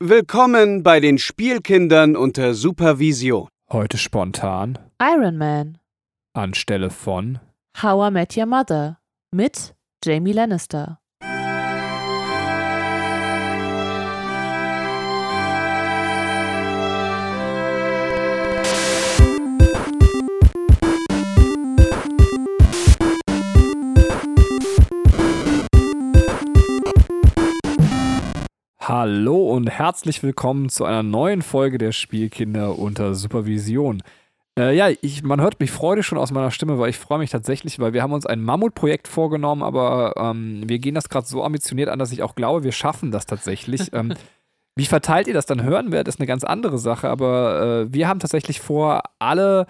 Willkommen bei den Spielkindern unter Supervision. Heute spontan Iron Man. anstelle von How I Met Your Mother. Mit Jamie Lannister. Hallo und herzlich willkommen zu einer neuen Folge der Spielkinder unter Supervision. Äh, ja, ich, man hört mich freudig schon aus meiner Stimme, weil ich freue mich tatsächlich, weil wir haben uns ein Mammutprojekt vorgenommen, aber ähm, wir gehen das gerade so ambitioniert an, dass ich auch glaube, wir schaffen das tatsächlich. ähm, wie verteilt ihr das dann hören werdet, ist eine ganz andere Sache, aber äh, wir haben tatsächlich vor, alle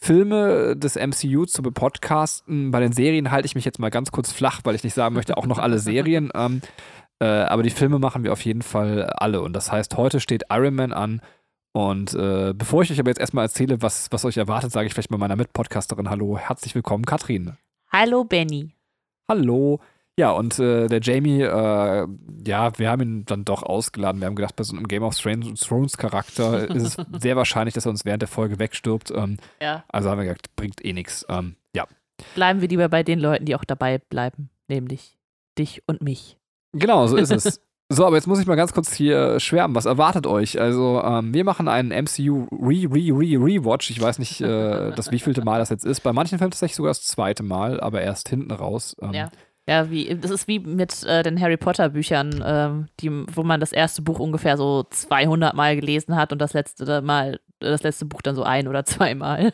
Filme des MCU zu bepodcasten. Bei den Serien halte ich mich jetzt mal ganz kurz flach, weil ich nicht sagen möchte, auch noch alle Serien. Ähm, äh, aber die Filme machen wir auf jeden Fall alle. Und das heißt, heute steht Iron Man an. Und äh, bevor ich euch aber jetzt erstmal erzähle, was, was euch erwartet, sage ich vielleicht mal meiner Mitpodcasterin Hallo, herzlich willkommen, Katrin. Hallo Benny. Hallo. Ja, und äh, der Jamie, äh, ja, wir haben ihn dann doch ausgeladen. Wir haben gedacht, bei so einem Game of Thrones Charakter ist es sehr wahrscheinlich, dass er uns während der Folge wegstirbt. Ähm, Ja. also haben wir gesagt, bringt eh nichts. Ähm, ja, Bleiben wir lieber bei den Leuten, die auch dabei bleiben. Nämlich dich und mich. Genau, so ist es. So, aber jetzt muss ich mal ganz kurz hier schwärmen. Was erwartet euch? Also, ähm, wir machen einen MCU Re, Re, Re, Rewatch. Ich weiß nicht, äh, das wievielte Mal das jetzt ist. Bei manchen Filmen tatsächlich sogar das zweite Mal, aber erst hinten raus. Ähm, Ja. Ja, wie, das ist wie mit äh, den Harry Potter Büchern, ähm, die, wo man das erste Buch ungefähr so 200 Mal gelesen hat und das letzte Mal, das letzte Buch dann so ein oder zweimal.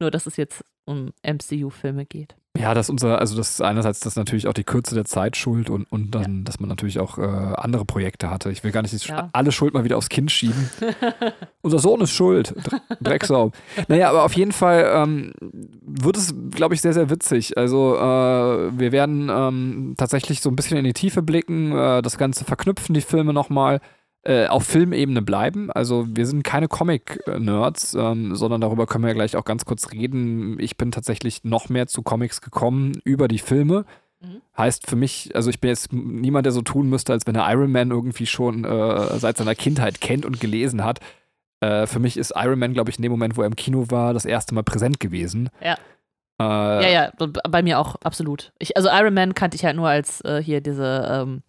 Nur, dass es jetzt um MCU-Filme geht. Ja, das ist unser, also das ist einerseits das natürlich auch die Kürze der Zeit schuld und, und dann, dass man natürlich auch äh, andere Projekte hatte. Ich will gar nicht Ja. alle Schuld mal wieder aufs Kind schieben. Unser Sohn ist schuld. Dre- Drecksau. naja, aber auf jeden Fall ähm, wird es, glaube ich, sehr, sehr witzig. Also äh, wir werden ähm, tatsächlich so ein bisschen in die Tiefe blicken, äh, das Ganze verknüpfen, die Filme nochmal. Äh, auf Filmebene bleiben. Also wir sind keine Comic-Nerds, ähm, sondern darüber können wir ja gleich auch ganz kurz reden. Ich bin tatsächlich noch mehr zu Comics gekommen über die Filme. Mhm. Heißt für mich, also ich bin jetzt niemand, der so tun müsste, als wenn er Iron Man irgendwie schon äh, seit seiner Kindheit kennt und gelesen hat. Äh, für mich ist Iron Man, glaube ich, in dem Moment, wo er im Kino war, das erste Mal präsent gewesen. Ja. Äh, Ja, ja, bei mir auch, absolut. Ich, also Iron Man kannte ich halt nur als äh, hier diese, ähm,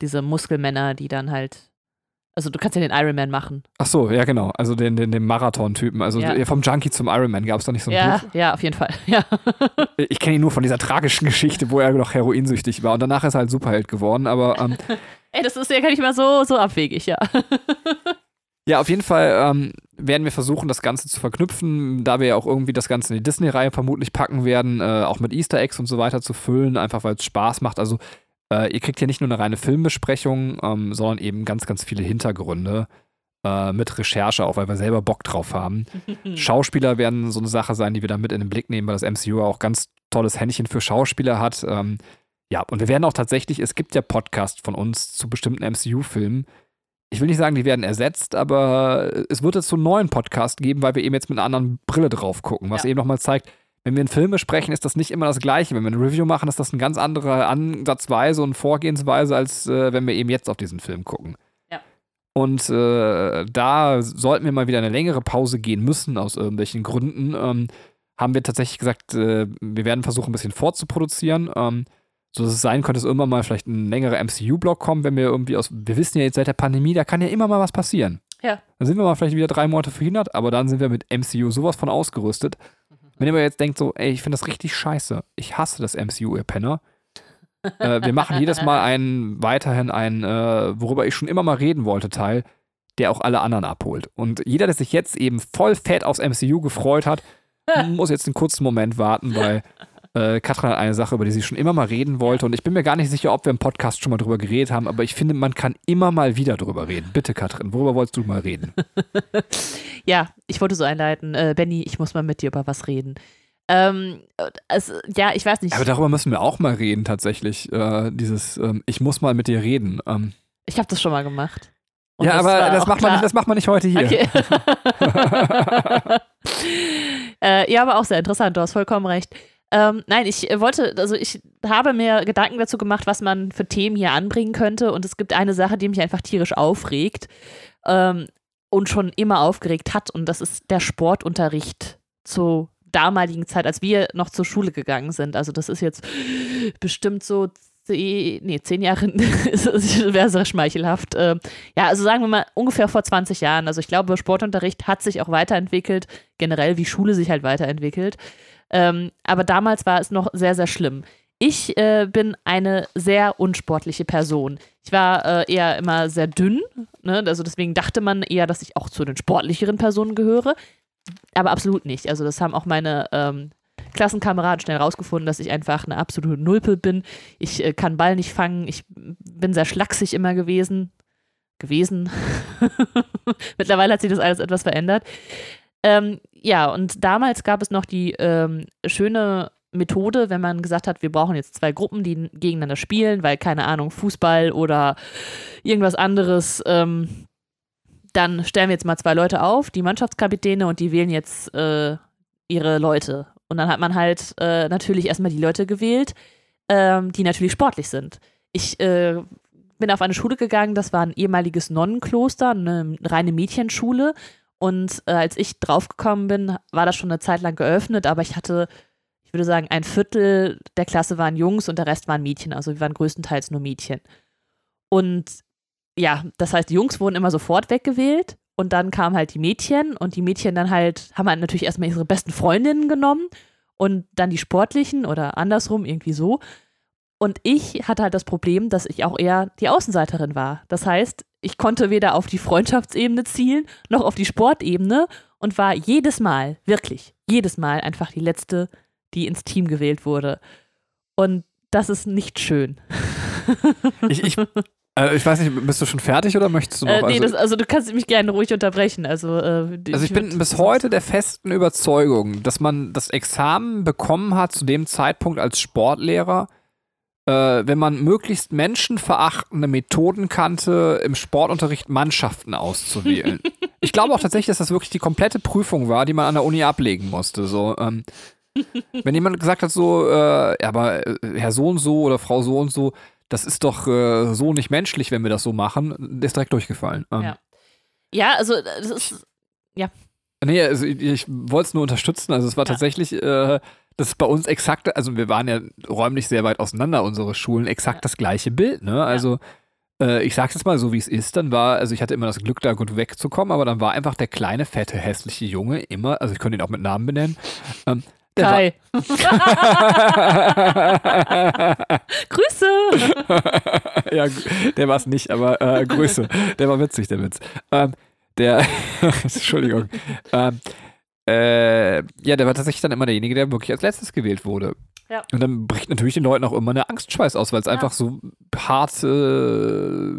diese Muskelmänner, die dann halt. Also du kannst ja den Iron Man machen. Ach so, ja genau. Also den, den, den Marathon-Typen. Also Ja. vom Junkie zum Iron Man gab es da nicht so ein Ja, Buch. ja, auf jeden Fall. Ja. Ich kenne ihn nur von dieser tragischen Geschichte, wo er noch heroinsüchtig war. Und danach ist er halt Superheld geworden. Aber ähm, Ey, das ist ja gar nicht mal so, so abwegig, ja. Ja, auf jeden Fall ähm, werden wir versuchen, das Ganze zu verknüpfen, da wir ja auch irgendwie das Ganze in die Disney-Reihe vermutlich packen werden, äh, auch mit Easter Eggs und so weiter zu füllen, einfach weil es Spaß macht. Also äh, ihr kriegt hier nicht nur eine reine Filmbesprechung, ähm, sondern eben ganz, ganz viele Hintergründe äh, mit Recherche, auch weil wir selber Bock drauf haben. Schauspieler werden so eine Sache sein, die wir da mit in den Blick nehmen, weil das MCU auch ganz tolles Händchen für Schauspieler hat. Ähm, ja, und wir werden auch tatsächlich, es gibt ja Podcasts von uns zu bestimmten MCU-Filmen. Ich will nicht sagen, die werden ersetzt, aber es wird jetzt so einen neuen Podcast geben, weil wir eben jetzt mit einer anderen Brille drauf gucken, was Ja. eben nochmal zeigt, wenn wir in Filme sprechen, ist das nicht immer das Gleiche. Wenn wir eine Review machen, ist das eine ganz andere Ansatzweise und Vorgehensweise, als äh, wenn wir eben jetzt auf diesen Film gucken. Ja. Und äh, da sollten wir mal wieder eine längere Pause gehen müssen, aus irgendwelchen Gründen, ähm, haben wir tatsächlich gesagt, äh, wir werden versuchen, ein bisschen vorzuproduzieren. Ähm, so dass es sein könnte, dass irgendwann mal vielleicht ein längerer MCU-Block kommt, wenn wir irgendwie aus. Wir wissen ja jetzt seit der Pandemie, da kann ja immer mal was passieren. Ja. Dann sind wir mal vielleicht wieder drei Monate verhindert, aber dann sind wir mit MCU sowas von ausgerüstet. Wenn ihr aber jetzt denkt, so, ey, ich finde das richtig scheiße, ich hasse das MCU, ihr Penner. äh, wir machen jedes Mal einen, weiterhin einen, äh, worüber ich schon immer mal reden wollte, Teil, der auch alle anderen abholt. Und jeder, der sich jetzt eben voll fett aufs MCU gefreut hat, muss jetzt einen kurzen Moment warten, weil äh, Katrin hat eine Sache, über die sie schon immer mal reden wollte. Und ich bin mir gar nicht sicher, ob wir im Podcast schon mal drüber geredet haben, aber ich finde, man kann immer mal wieder drüber reden. Bitte, Katrin, worüber wolltest du mal reden? Ja, ich wollte so einleiten. Äh, Benny, ich muss mal mit dir über was reden. Ähm, es, ja, ich weiß nicht. Aber darüber müssen wir auch mal reden, tatsächlich. Äh, dieses, ähm, ich muss mal mit dir reden. Ähm, ich habe das schon mal gemacht. Und ja, aber war das macht, man nicht, das macht man nicht heute hier. Okay. äh, ja, aber auch sehr interessant. Du hast vollkommen recht. Ähm, nein, ich äh, wollte, also ich habe mir Gedanken dazu gemacht, was man für Themen hier anbringen könnte. Und es gibt eine Sache, die mich einfach tierisch aufregt ähm, und schon immer aufgeregt hat. Und das ist der Sportunterricht zur damaligen Zeit, als wir noch zur Schule gegangen sind. Also das ist jetzt bestimmt so zehn, nee, zehn Jahre wäre sehr schmeichelhaft. Ähm, ja, also sagen wir mal ungefähr vor 20 Jahren. Also ich glaube, Sportunterricht hat sich auch weiterentwickelt, generell wie Schule sich halt weiterentwickelt. Ähm, aber damals war es noch sehr, sehr schlimm. Ich äh, bin eine sehr unsportliche Person. Ich war äh, eher immer sehr dünn, ne? also deswegen dachte man eher, dass ich auch zu den sportlicheren Personen gehöre, aber absolut nicht. Also das haben auch meine ähm, Klassenkameraden schnell rausgefunden, dass ich einfach eine absolute Nulpe bin. Ich äh, kann Ball nicht fangen, ich bin sehr schlaksig immer gewesen. Gewesen. Mittlerweile hat sich das alles etwas verändert. Ähm, ja, und damals gab es noch die ähm, schöne Methode, wenn man gesagt hat, wir brauchen jetzt zwei Gruppen, die gegeneinander spielen, weil, keine Ahnung, Fußball oder irgendwas anderes, ähm, dann stellen wir jetzt mal zwei Leute auf, die Mannschaftskapitäne, und die wählen jetzt äh, ihre Leute. Und dann hat man halt äh, natürlich erstmal die Leute gewählt, ähm, die natürlich sportlich sind. Ich äh, bin auf eine Schule gegangen, das war ein ehemaliges Nonnenkloster, eine reine Mädchenschule. Und äh, als ich draufgekommen bin, war das schon eine Zeit lang geöffnet, aber ich hatte, ich würde sagen, ein Viertel der Klasse waren Jungs und der Rest waren Mädchen. Also wir waren größtenteils nur Mädchen. Und ja, das heißt, die Jungs wurden immer sofort weggewählt und dann kamen halt die Mädchen und die Mädchen dann halt, haben halt natürlich erstmal ihre besten Freundinnen genommen und dann die sportlichen oder andersrum, irgendwie so. Und ich hatte halt das Problem, dass ich auch eher die Außenseiterin war. Das heißt, ich konnte weder auf die Freundschaftsebene zielen, noch auf die Sportebene und war jedes Mal, wirklich, jedes Mal einfach die Letzte, die ins Team gewählt wurde. Und das ist nicht schön. Ich, ich, äh, ich weiß nicht, bist du schon fertig oder möchtest du noch? Äh, nee, also, das, also du kannst mich gerne ruhig unterbrechen. Also, äh, also ich bin bis heute der festen Überzeugung, dass man das Examen bekommen hat zu dem Zeitpunkt als Sportlehrer, wenn man möglichst menschenverachtende Methoden kannte, im Sportunterricht Mannschaften auszuwählen. ich glaube auch tatsächlich, dass das wirklich die komplette Prüfung war, die man an der Uni ablegen musste. So, ähm, wenn jemand gesagt hat, so, äh, ja, aber äh, Herr so und so oder Frau so und so, das ist doch äh, so nicht menschlich, wenn wir das so machen, ist direkt durchgefallen. Ähm, ja. ja, also das ist, ja. Nee, also ich, ich wollte es nur unterstützen. Also es war ja. tatsächlich, äh, das ist bei uns exakt, also wir waren ja räumlich sehr weit auseinander, unsere Schulen, exakt ja. das gleiche Bild, ne? Also äh, ich sag's jetzt mal so, wie es ist, dann war, also ich hatte immer das Glück, da gut wegzukommen, aber dann war einfach der kleine, fette, hässliche Junge immer, also ich könnte ihn auch mit Namen benennen, ähm, Kai. Grüße. ja, der war es nicht, aber äh, Grüße. Der war witzig, der Witz. Ähm, der, Entschuldigung. Ähm, äh, ja, der war tatsächlich dann immer derjenige, der wirklich als letztes gewählt wurde. Ja. Und dann bricht natürlich den Leuten auch immer eine Angstschweiß aus, weil es ja. einfach so hart äh,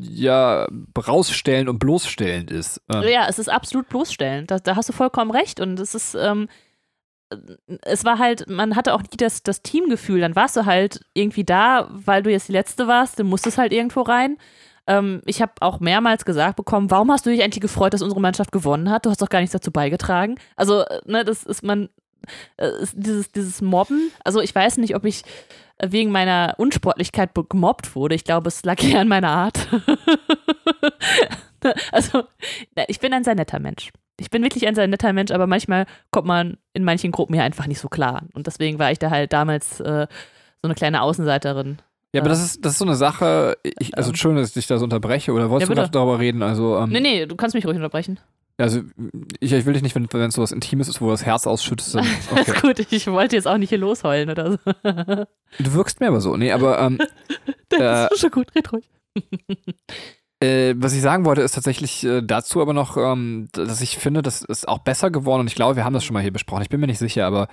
ja, rausstellend und bloßstellend ist. Ähm. Ja, es ist absolut bloßstellend. Da, da, hast du vollkommen recht. Und es ist, ähm, es war halt, man hatte auch nie das, das Teamgefühl. Dann warst du halt irgendwie da, weil du jetzt die Letzte warst, du musstest halt irgendwo rein. Ähm, ich habe auch mehrmals gesagt bekommen, warum hast du dich eigentlich gefreut, dass unsere Mannschaft gewonnen hat? Du hast doch gar nichts dazu beigetragen. Also, äh, ne, das ist man, äh, ist dieses, dieses Mobben. Also, ich weiß nicht, ob ich wegen meiner Unsportlichkeit gemobbt wurde. Ich glaube, es lag eher an meiner Art. also, ich bin ein sehr netter Mensch ich bin wirklich ein sehr netter Mensch, aber manchmal kommt man in manchen Gruppen hier einfach nicht so klar. Und deswegen war ich da halt damals äh, so eine kleine Außenseiterin. Ja, aber das ist, das ist so eine Sache, ich, also schön, dass ich dich da so unterbreche, oder wolltest ja, du gerade darüber reden? Also, ähm, nee, nee, du kannst mich ruhig unterbrechen. Also, ich, ich will dich nicht, wenn, es so was Intimes ist, wo du das Herz ausschüttest. Dann, okay. gut, ich wollte jetzt auch nicht hier losheulen oder so. Du wirkst mir aber so, nee, aber. Ähm, das äh, ist schon gut, red ruhig. Äh, was ich sagen wollte, ist tatsächlich äh, dazu aber noch, ähm, dass ich finde, das ist auch besser geworden und ich glaube, wir haben das schon mal hier besprochen. Ich bin mir nicht sicher, aber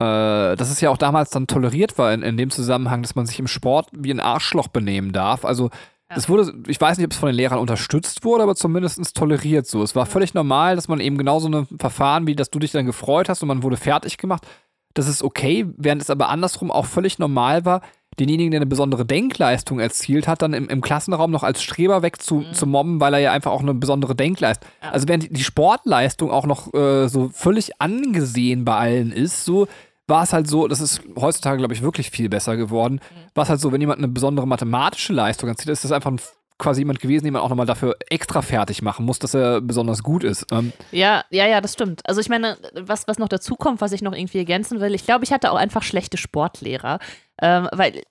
äh, dass es ja auch damals dann toleriert war in, in dem Zusammenhang, dass man sich im Sport wie ein Arschloch benehmen darf. Also es wurde, ich weiß nicht, ob es von den Lehrern unterstützt wurde, aber zumindest toleriert so. Es war völlig normal, dass man eben genauso ein Verfahren, wie dass du dich dann gefreut hast und man wurde fertig gemacht. Das ist okay, während es aber andersrum auch völlig normal war, denjenigen, der eine besondere Denkleistung erzielt hat, dann im, im Klassenraum noch als Streber weg zu, mhm. zu mobben, weil er ja einfach auch eine besondere Denkleistung. Ja. Also während die Sportleistung auch noch äh, so völlig angesehen bei allen ist, so war es halt so, das ist heutzutage, glaube ich, wirklich viel besser geworden. Mhm. War es halt so, wenn jemand eine besondere mathematische Leistung erzielt, ist das einfach ein, quasi jemand gewesen, den man auch nochmal dafür extra fertig machen muss, dass er besonders gut ist. Ähm, Ja, ja, ja, das stimmt. Also ich meine, was, was noch dazu kommt, was ich noch irgendwie ergänzen will, ich glaube, ich hatte auch einfach schlechte Sportlehrer, ähm, weil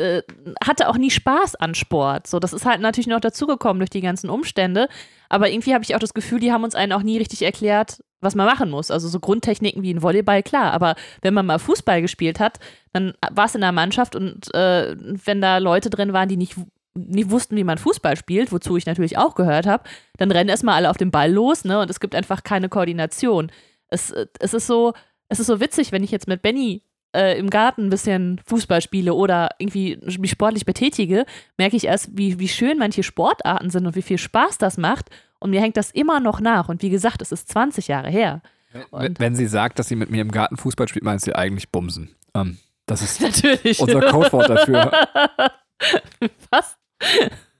äh, hatte auch nie Spaß an Sport. So, das ist halt natürlich noch dazugekommen durch die ganzen Umstände. Aber irgendwie habe ich auch das Gefühl, die haben uns einen auch nie richtig erklärt, was man machen muss. Also so Grundtechniken wie ein Volleyball, klar. Aber wenn man mal Fußball gespielt hat, dann war es in der Mannschaft und äh, wenn da Leute drin waren, die nicht nicht wussten, wie man Fußball spielt, wozu ich natürlich auch gehört habe, dann rennen erstmal alle auf den Ball los, ne? Und es gibt einfach keine Koordination. Es, äh, es ist so, es ist so witzig, wenn ich jetzt mit Benny äh, im Garten ein bisschen Fußball spiele oder irgendwie mich sportlich betätige, merke ich erst, wie, wie schön manche Sportarten sind und wie viel Spaß das macht. Und mir hängt das immer noch nach. Und wie gesagt, es ist 20 Jahre her. wenn, wenn sie sagt, dass sie mit mir im Garten Fußball spielt, meint sie eigentlich Bumsen. Ähm, das ist Natürlich. unser Codewort dafür. Was?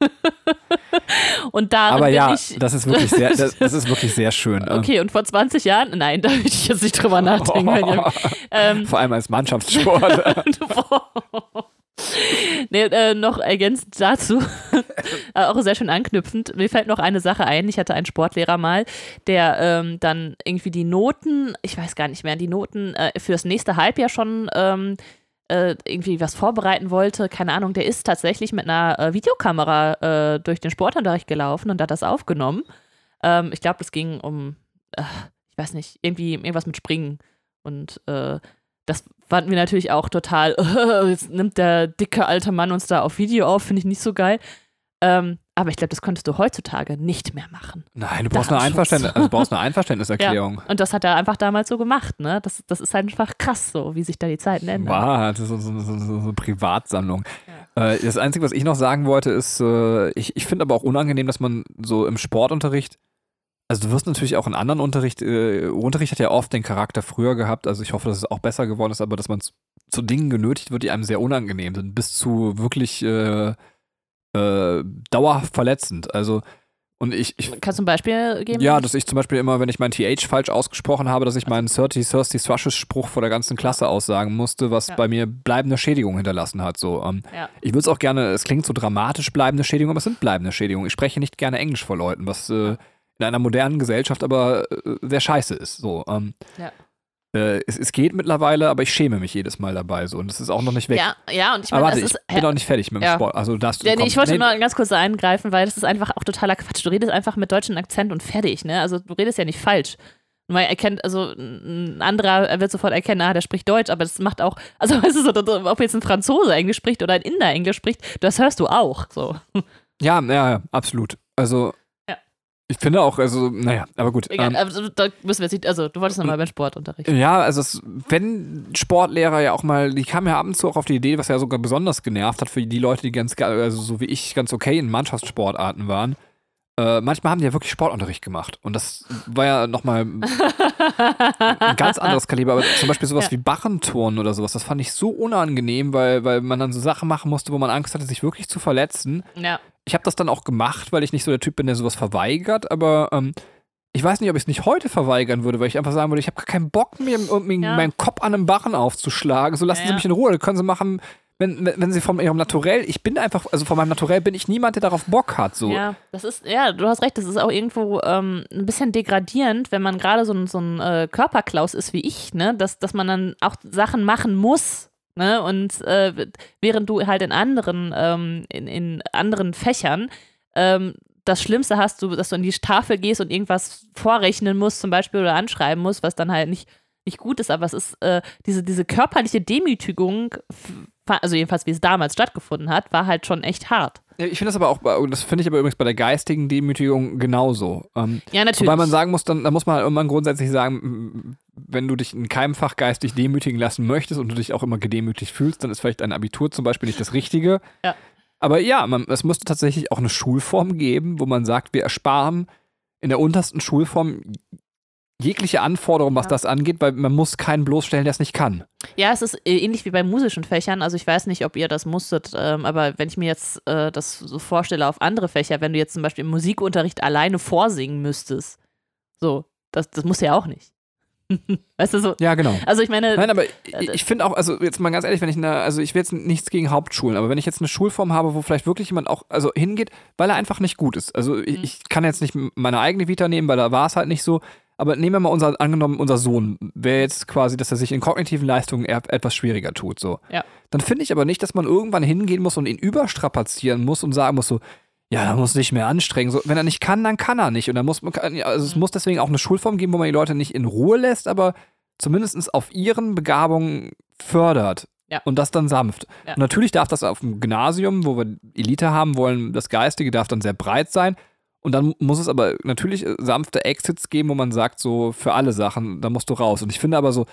und da Aber bin ja, ich. das ist wirklich sehr, das, das ist wirklich sehr schön. Ähm, Okay, und vor 20 Jahren? Nein, da würde ich jetzt nicht drüber nachdenken. ihr- ähm, Vor allem als Mannschaftssport. nee, äh, noch ergänzend dazu, äh, auch sehr schön anknüpfend, mir fällt noch eine Sache ein. Ich hatte einen Sportlehrer mal, der ähm, dann irgendwie die Noten, ich weiß gar nicht mehr, die Noten äh, fürs nächste Halbjahr schon ähm, äh, irgendwie was vorbereiten wollte. Keine Ahnung, der ist tatsächlich mit einer äh, Videokamera äh, durch den Sportunterricht gelaufen und hat das aufgenommen. Ähm, ich glaube, es ging um, äh, ich weiß nicht, irgendwie irgendwas mit Springen. Und äh, das fanden wir natürlich auch total, jetzt nimmt der dicke alte Mann uns da auf Video auf, finde ich nicht so geil. Ähm, aber ich glaube, das könntest du heutzutage nicht mehr machen. Nein, du brauchst eine. Einverständnis, also du brauchst eine Einverständniserklärung. Und das hat er einfach damals so gemacht, ne? Das, das ist einfach krass, so wie sich da die Zeiten ändern. Wow, das ist so, so, so, so, eine Privatsammlung. Äh, das Einzige, was ich noch sagen wollte, ist, äh, ich, ich finde aber auch unangenehm, dass man so im Sportunterricht, also du wirst natürlich auch in anderen Unterricht, äh, Unterricht hat ja oft den Charakter früher gehabt, also ich hoffe, dass es auch besser geworden ist, aber dass man zu- zu Dingen genötigt wird, die einem sehr unangenehm sind, bis zu wirklich äh, äh, dauerhaft verletzend. Also, und ich, ich Kannst du ein Beispiel geben? ja, dass ich zum Beispiel immer, wenn ich mein TH falsch ausgesprochen habe, dass ich meinen 30, Thirsty Thrushes Spruch vor der ganzen Klasse aussagen musste, was Ja. bei mir bleibende Schädigung hinterlassen hat. So, ähm, Ja. Ich würde es auch gerne, es klingt so dramatisch bleibende Schädigung, aber es sind bleibende Schädigungen. Ich spreche nicht gerne Englisch vor Leuten, was äh, in einer modernen Gesellschaft aber äh, sehr scheiße ist. So, ähm, Ja. Äh, es, es geht mittlerweile, aber ich schäme mich jedes Mal dabei. So, und es ist auch noch nicht weg. Ja, ja, und ich aber meine, warte, das ich ist. bin noch nicht fertig mit dem Ja. Sport. Also darfst du Ja, nee, ich wollte nee, mal ganz kurz eingreifen, weil das ist einfach auch totaler Quatsch. Du redest einfach mit deutschem Akzent und fertig, ne? Also du redest ja nicht falsch. Man erkennt, also ein anderer er wird sofort erkennen, ah, der spricht Deutsch, aber das macht auch, also weißt du, so, ob jetzt ein Franzose Englisch spricht oder ein Inder Englisch spricht, das hörst du auch. So. Ja, ja, ja, absolut. Also. Ich finde auch, also, naja, aber gut. Egal, ähm, also, da müssen wir jetzt nicht, also du wolltest nochmal beim Sportunterricht. Ja, also es, wenn Sportlehrer ja auch mal, die kamen ja ab und zu auch auf die Idee, was ja sogar besonders genervt hat für die Leute, die ganz, also so wie ich, ganz okay in Mannschaftssportarten waren. Äh, manchmal haben die ja wirklich Sportunterricht gemacht. Und das war ja nochmal ein ganz anderes Kaliber. Aber zum Beispiel sowas Ja. wie Barrenturnen oder sowas, das fand ich so unangenehm, weil, weil man dann so Sachen machen musste, wo man Angst hatte, sich wirklich zu verletzen. Ja. Ich habe das dann auch gemacht, weil ich nicht so der Typ bin, der sowas verweigert, aber ähm, ich weiß nicht, ob ich es nicht heute verweigern würde, weil ich einfach sagen würde, ich habe gar keinen Bock, mir Ja. meinen Kopf an einem Barren aufzuschlagen. So lassen Ja, Sie mich in Ruhe. Das können Sie machen, wenn, wenn, wenn Sie von Ihrem Naturell, ich bin einfach, also von meinem Naturell bin ich niemand, der darauf Bock hat. So. Ja, das ist, ja, du hast recht, das ist auch irgendwo ähm, ein bisschen degradierend, wenn man gerade so ein, so ein äh, Körperklaus ist wie ich, ne, dass, dass man dann auch Sachen machen muss, ne, und äh, während du halt in anderen, ähm, in, in anderen Fächern ähm, das Schlimmste hast, du, dass du in die Tafel gehst und irgendwas vorrechnen musst, zum Beispiel, oder anschreiben musst, was dann halt nicht, nicht gut ist, aber es ist äh, diese, diese körperliche Demütigung, also jedenfalls wie es damals stattgefunden hat, war halt schon echt hart. Ich finde das aber auch, bei- das finde ich aber übrigens bei der geistigen Demütigung genauso. Ähm, Ja, natürlich. wobei man sagen muss, dann, da muss man halt irgendwann grundsätzlich sagen, wenn du dich in keinem Fach geistig demütigen lassen möchtest und du dich auch immer gedemütigt fühlst, dann ist vielleicht ein Abitur zum Beispiel nicht das Richtige. Ja. Aber ja, man, es müsste tatsächlich auch eine Schulform geben, wo man sagt, wir ersparen in der untersten Schulform jegliche Anforderung, was Ja. das angeht, weil man muss keinen bloßstellen, der es nicht kann. Ja, es ist äh, ähnlich wie bei musischen Fächern. Also ich weiß nicht, ob ihr das musstet, ähm, aber wenn ich mir jetzt äh, das so vorstelle auf andere Fächer, wenn du jetzt zum Beispiel im Musikunterricht alleine vorsingen müsstest, so, das, das muss ja auch nicht. weißt du so? Ja, genau. Also ich meine, Nein, aber ich, äh, ich finde auch, also jetzt mal ganz ehrlich, wenn ich eine, also ich will jetzt nichts gegen Hauptschulen, aber wenn ich jetzt eine Schulform habe, wo vielleicht wirklich jemand auch, also hingeht, weil er einfach nicht gut ist. Also ich, Mhm. ich kann jetzt nicht meine eigene Vita nehmen, weil da war es halt nicht so. Aber nehmen wir mal unser, angenommen, unser Sohn wäre jetzt quasi, dass er sich in kognitiven Leistungen eher etwas schwieriger tut, so. Ja. Dann finde ich aber nicht, dass man irgendwann hingehen muss und ihn überstrapazieren muss und sagen muss so, ja, er muss sich mehr anstrengen. So, wenn er nicht kann, dann kann er nicht. Und dann muss man, also es Mhm. muss deswegen auch eine Schulform geben, wo man die Leute nicht in Ruhe lässt, aber zumindest auf ihren Begabungen fördert. Ja. Und das dann sanft. Ja. Und natürlich darf das auf dem Gymnasium, wo wir Elite haben wollen, das Geistige darf dann sehr breit sein. Und dann muss es aber natürlich sanfte Exits geben, wo man sagt, so für alle Sachen, da musst du raus. Und ich finde aber so,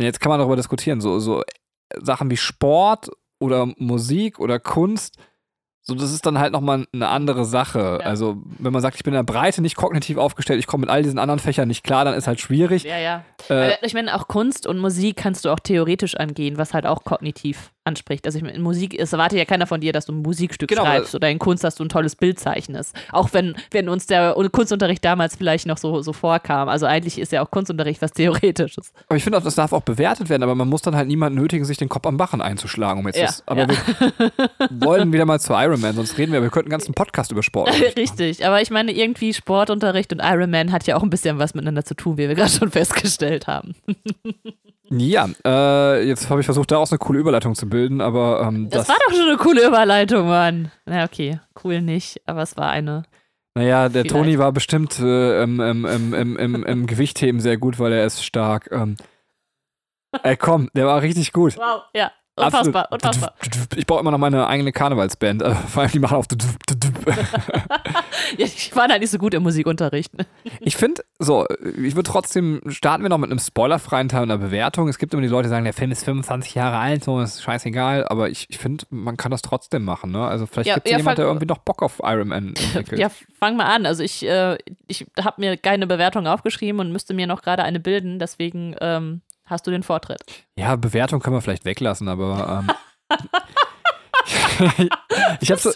jetzt kann man darüber diskutieren, so, so Sachen wie Sport oder Musik oder Kunst, so das ist dann halt nochmal eine andere Sache. Ja. Also, wenn man sagt, ich bin in der Breite nicht kognitiv aufgestellt, ich komme mit all diesen anderen Fächern nicht klar, dann ist halt schwierig. ja, ja. Äh, ich meine, auch Kunst und Musik kannst du auch theoretisch angehen, was halt auch kognitiv anspricht. Also ich meine, in Musik, es erwartet ja keiner von dir, dass du ein Musikstück Genau, schreibst oder in Kunst, dass du ein tolles Bild zeichnest. Auch wenn, wenn uns der Kunstunterricht damals vielleicht noch so, so vorkam. Also eigentlich ist ja auch Kunstunterricht was Theoretisches. Aber ich finde auch, das darf auch bewertet werden, aber man muss dann halt niemanden nötigen, sich den Kopf am Bachen einzuschlagen, um jetzt Ja, das. Aber ja. wir wollen wieder mal zu Iron Man, sonst reden wir, wir könnten einen ganzen Podcast über Sport. machen. Richtig, aber ich meine, irgendwie Sportunterricht und Ironman hat ja auch ein bisschen was miteinander zu tun, wie wir gerade schon festgestellt haben. ja, äh, jetzt habe ich versucht, daraus eine coole Überleitung zu bilden, aber ähm, Das, war doch schon eine coole Überleitung, Mann. Na, okay, cool nicht, aber es war eine. Naja, der Vielleicht. Toni war bestimmt äh, im, im, im, im, im, Gewichtheben sehr gut, weil er ist stark. Ähm, ey, komm, der war richtig gut. Wow, ja, unfassbar, Absolut. unfassbar. Ich baue immer noch meine eigene Karnevalsband. Äh, vor allem, die machen auf. Ja, ich war da nicht so gut im Musikunterricht. Ich finde, so, ich würde trotzdem, starten wir noch mit einem spoilerfreien Teil einer Bewertung. Es gibt immer die Leute, die sagen, der Film ist 25 Jahre alt, so ist scheißegal, aber ich, ich finde, man kann das trotzdem machen, ne? Also vielleicht Ja, gibt es ja, jemand, der irgendwie noch Bock auf Iron Man entwickelt. Ja, fang mal an. Also ich, äh, ich habe mir keine Bewertung aufgeschrieben und müsste mir noch gerade eine bilden, deswegen ähm, hast du den Vortritt. Ja, Bewertung können wir vielleicht weglassen, aber ähm, ich habe so,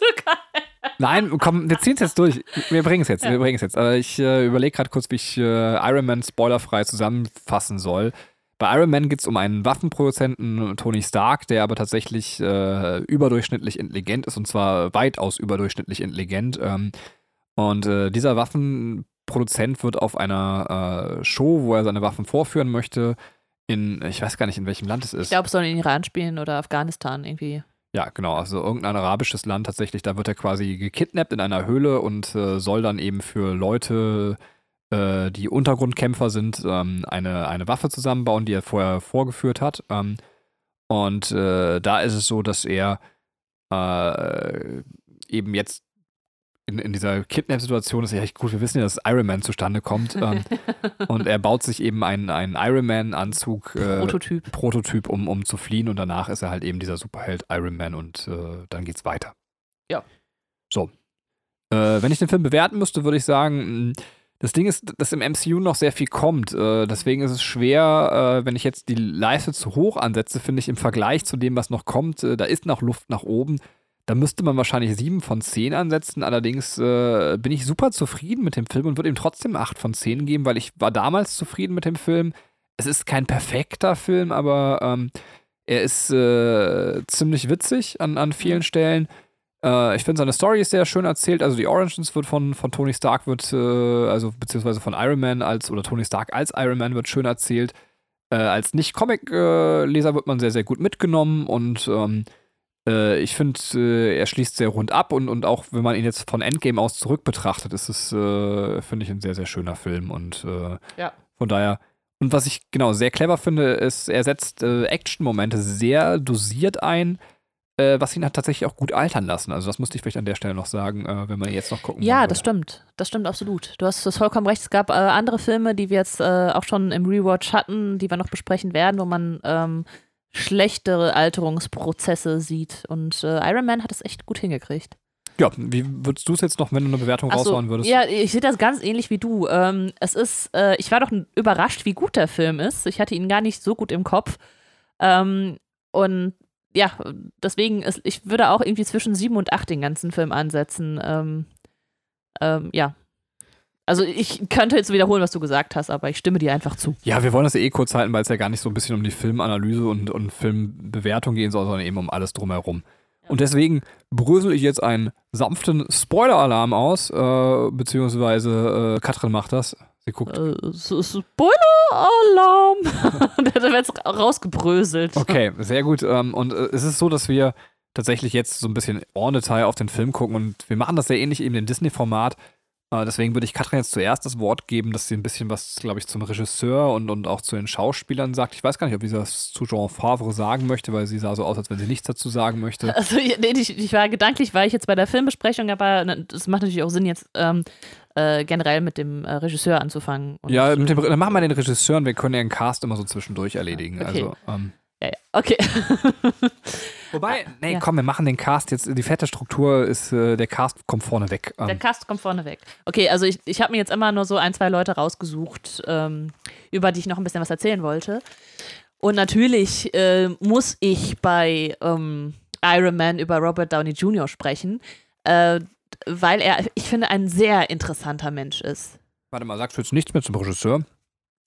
nein, komm, wir ziehen es jetzt durch. Wir bringen es jetzt, Ja. wir bringen es jetzt. Aber ich äh, überlege gerade kurz, wie ich äh, Iron Man spoilerfrei zusammenfassen soll. Bei Iron Man geht es um einen Waffenproduzenten, Tony Stark, der aber tatsächlich äh, überdurchschnittlich intelligent ist und zwar weitaus überdurchschnittlich intelligent. Ähm, und äh, dieser Waffenproduzent wird auf einer äh, Show, wo er seine Waffen vorführen möchte, in, ich weiß gar nicht, in welchem Land es ist. Ich glaube, es soll in Iran spielen oder Afghanistan irgendwie. Ja, genau. Also irgendein arabisches Land tatsächlich, da wird er quasi gekidnappt in einer Höhle und äh, soll dann eben für Leute, äh, die Untergrundkämpfer sind, ähm, eine, eine Waffe zusammenbauen, die er vorher vorgeführt hat. Ähm, und äh, da ist es so, dass er äh, eben jetzt in, in dieser Kidnap-Situation ist ja echt gut, wir wissen ja, dass Iron Man zustande kommt. Ähm, und er baut sich eben einen, einen Iron Man-Anzug. Äh, Prototyp. Prototyp, um, um zu fliehen und danach ist er halt eben dieser Superheld Iron Man und äh, dann geht's weiter. Ja. So. Äh, wenn ich den Film bewerten müsste, würde ich sagen, mh, das Ding ist, dass im MCU noch sehr viel kommt. Äh, deswegen ist es schwer, äh, wenn ich jetzt die Leiste zu hoch ansetze, finde ich im Vergleich zu dem, was noch kommt, äh, da ist noch Luft nach oben. Da müsste man wahrscheinlich 7 von 10 ansetzen. Allerdings äh, bin ich super zufrieden mit dem Film und würde ihm trotzdem 8 von 10 geben, weil ich war damals zufrieden mit dem Film. Es ist kein perfekter Film, aber ähm, er ist äh, ziemlich witzig an, an vielen Stellen. Äh, ich finde, seine Story ist sehr schön erzählt. Also die Origins wird von, von Tony Stark wird, äh, also beziehungsweise von Iron Man als, oder Tony Stark als Iron Man wird schön erzählt. Äh, als Nicht-Comic-Leser wird man sehr, sehr gut mitgenommen und ähm, äh, ich finde, äh, er schließt sehr rund ab und, und auch wenn man ihn jetzt von Endgame aus zurück betrachtet, ist es, äh, finde ich, ein sehr, sehr schöner Film und äh, Ja. von daher. Und was ich genau sehr clever finde, ist, er setzt äh, Action-Momente sehr dosiert ein, äh, was ihn hat tatsächlich auch gut altern lassen. Also das musste ich vielleicht an der Stelle noch sagen, äh, wenn man jetzt noch gucken Ja, wollen das stimmt. Das stimmt absolut. Du hast das vollkommen recht. Es gab äh, andere Filme, die wir jetzt äh, auch schon im Rewatch hatten, die wir noch besprechen werden, wo man ähm, schlechtere Alterungsprozesse sieht. Und äh, Iron Man hat es echt gut hingekriegt. Ja, wie würdest du es jetzt noch, wenn du eine Bewertung Ach so, raushauen würdest? Ja, ich sehe das ganz ähnlich wie du. Ähm, es ist, äh, ich war doch überrascht, wie gut der Film ist. Ich hatte ihn gar nicht so gut im Kopf. Ähm, und ja, deswegen, ist, ich würde auch irgendwie zwischen sieben und acht den ganzen Film ansetzen. Ähm, ähm, ja. Also ich könnte jetzt wiederholen, was du gesagt hast, aber ich stimme dir einfach zu. Ja, wir wollen das ja eh kurz halten, weil es ja gar nicht so ein bisschen um die Filmanalyse und, und Filmbewertung gehen soll, sondern eben um alles drumherum. Und deswegen brösel ich jetzt einen sanften Spoiler-Alarm aus, äh, beziehungsweise äh, Katrin macht das. Sie guckt. Äh, Spoiler-Alarm! Der wird jetzt rausgebröselt. Okay, sehr gut. Ähm, und äh, es ist so, dass wir tatsächlich jetzt so ein bisschen en Detail auf den Film gucken und wir machen das sehr ähnlich eben im Disney-Format. Äh, deswegen würde ich Katrin jetzt zuerst das Wort geben, dass sie ein bisschen was, glaube ich, zum Regisseur und, und auch zu den Schauspielern sagt. Ich weiß gar nicht, ob sie das zu Jean Favre sagen möchte, weil sie sah so aus, als wenn sie nichts dazu sagen möchte. Also, nee, ich, ich war gedanklich, war ich jetzt bei der Filmbesprechung, aber ne, das macht natürlich auch Sinn, jetzt ähm, äh, generell mit dem äh, Regisseur anzufangen. Ja, mit dem, dann machen wir den Regisseur und wir können ja den Cast immer so zwischendurch erledigen. Okay. Also, ähm, ja, ja. Okay. wobei, nee, Ja. komm, wir machen den Cast jetzt. Die fette Struktur ist, äh, der Cast kommt vorne weg. Ähm, Der Cast kommt vorne weg. Okay, also ich, ich habe mir jetzt immer nur so ein, zwei Leute rausgesucht, ähm, über die ich noch ein bisschen was erzählen wollte. Und natürlich äh, muss ich bei ähm, Iron Man über Robert Downey Jr. sprechen, äh, weil er, ich finde, ein sehr interessanter Mensch ist. warte mal, sagst du jetzt nichts mehr zum Regisseur?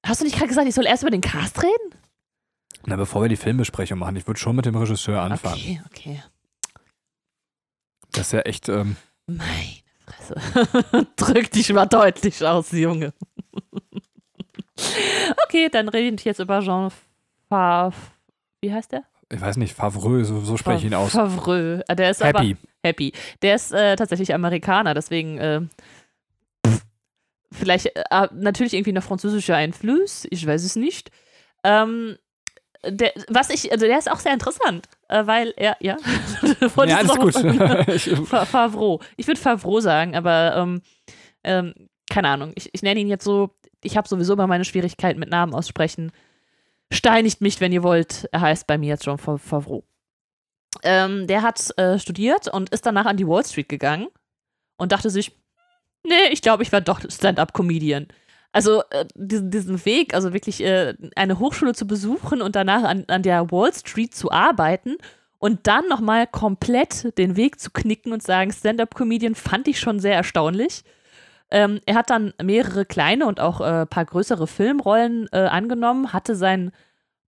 Hast du nicht gerade gesagt, ich soll erst über den Cast reden? Na, bevor wir die Filmbesprechung machen, ich würde schon mit dem Regisseur anfangen. Okay, okay. Das ist ja echt, ähm, Meine Fresse. Drück dich mal deutlich aus, Junge. okay, dann rede ich jetzt über Jean Favre. Wie heißt der? ich weiß nicht, Favreux, so, so spreche ich ihn aus. Favre. Ah, Der ist aber Happy. happy. Der ist äh, tatsächlich Amerikaner, deswegen äh, vielleicht äh, natürlich irgendwie noch französischer Einfluss. Ich weiß es nicht. Ähm, der, was ich, also der ist auch sehr interessant, äh, weil er, ja. Ja, alles gut. Favreau. Ich würde Favreau sagen, aber ähm, ähm, keine Ahnung. Ich, ich nenne ihn jetzt so. Ich habe sowieso immer meine Schwierigkeiten mit Namen aussprechen. Steinigt mich, wenn ihr wollt. Er heißt bei mir jetzt schon Fa- Favreau. Ähm, der hat äh, studiert und ist danach an die Wall Street gegangen und dachte sich, nee, ich glaube, ich werde doch Stand-up-Comedian. Also äh, diesen, diesen Weg, also wirklich äh, eine Hochschule zu besuchen und danach an, an der Wall Street zu arbeiten und dann nochmal komplett den Weg zu knicken und sagen, Stand-up-Comedian fand ich schon sehr erstaunlich. Ähm, er hat dann mehrere kleine und auch ein äh, paar größere Filmrollen äh, angenommen, hatte seinen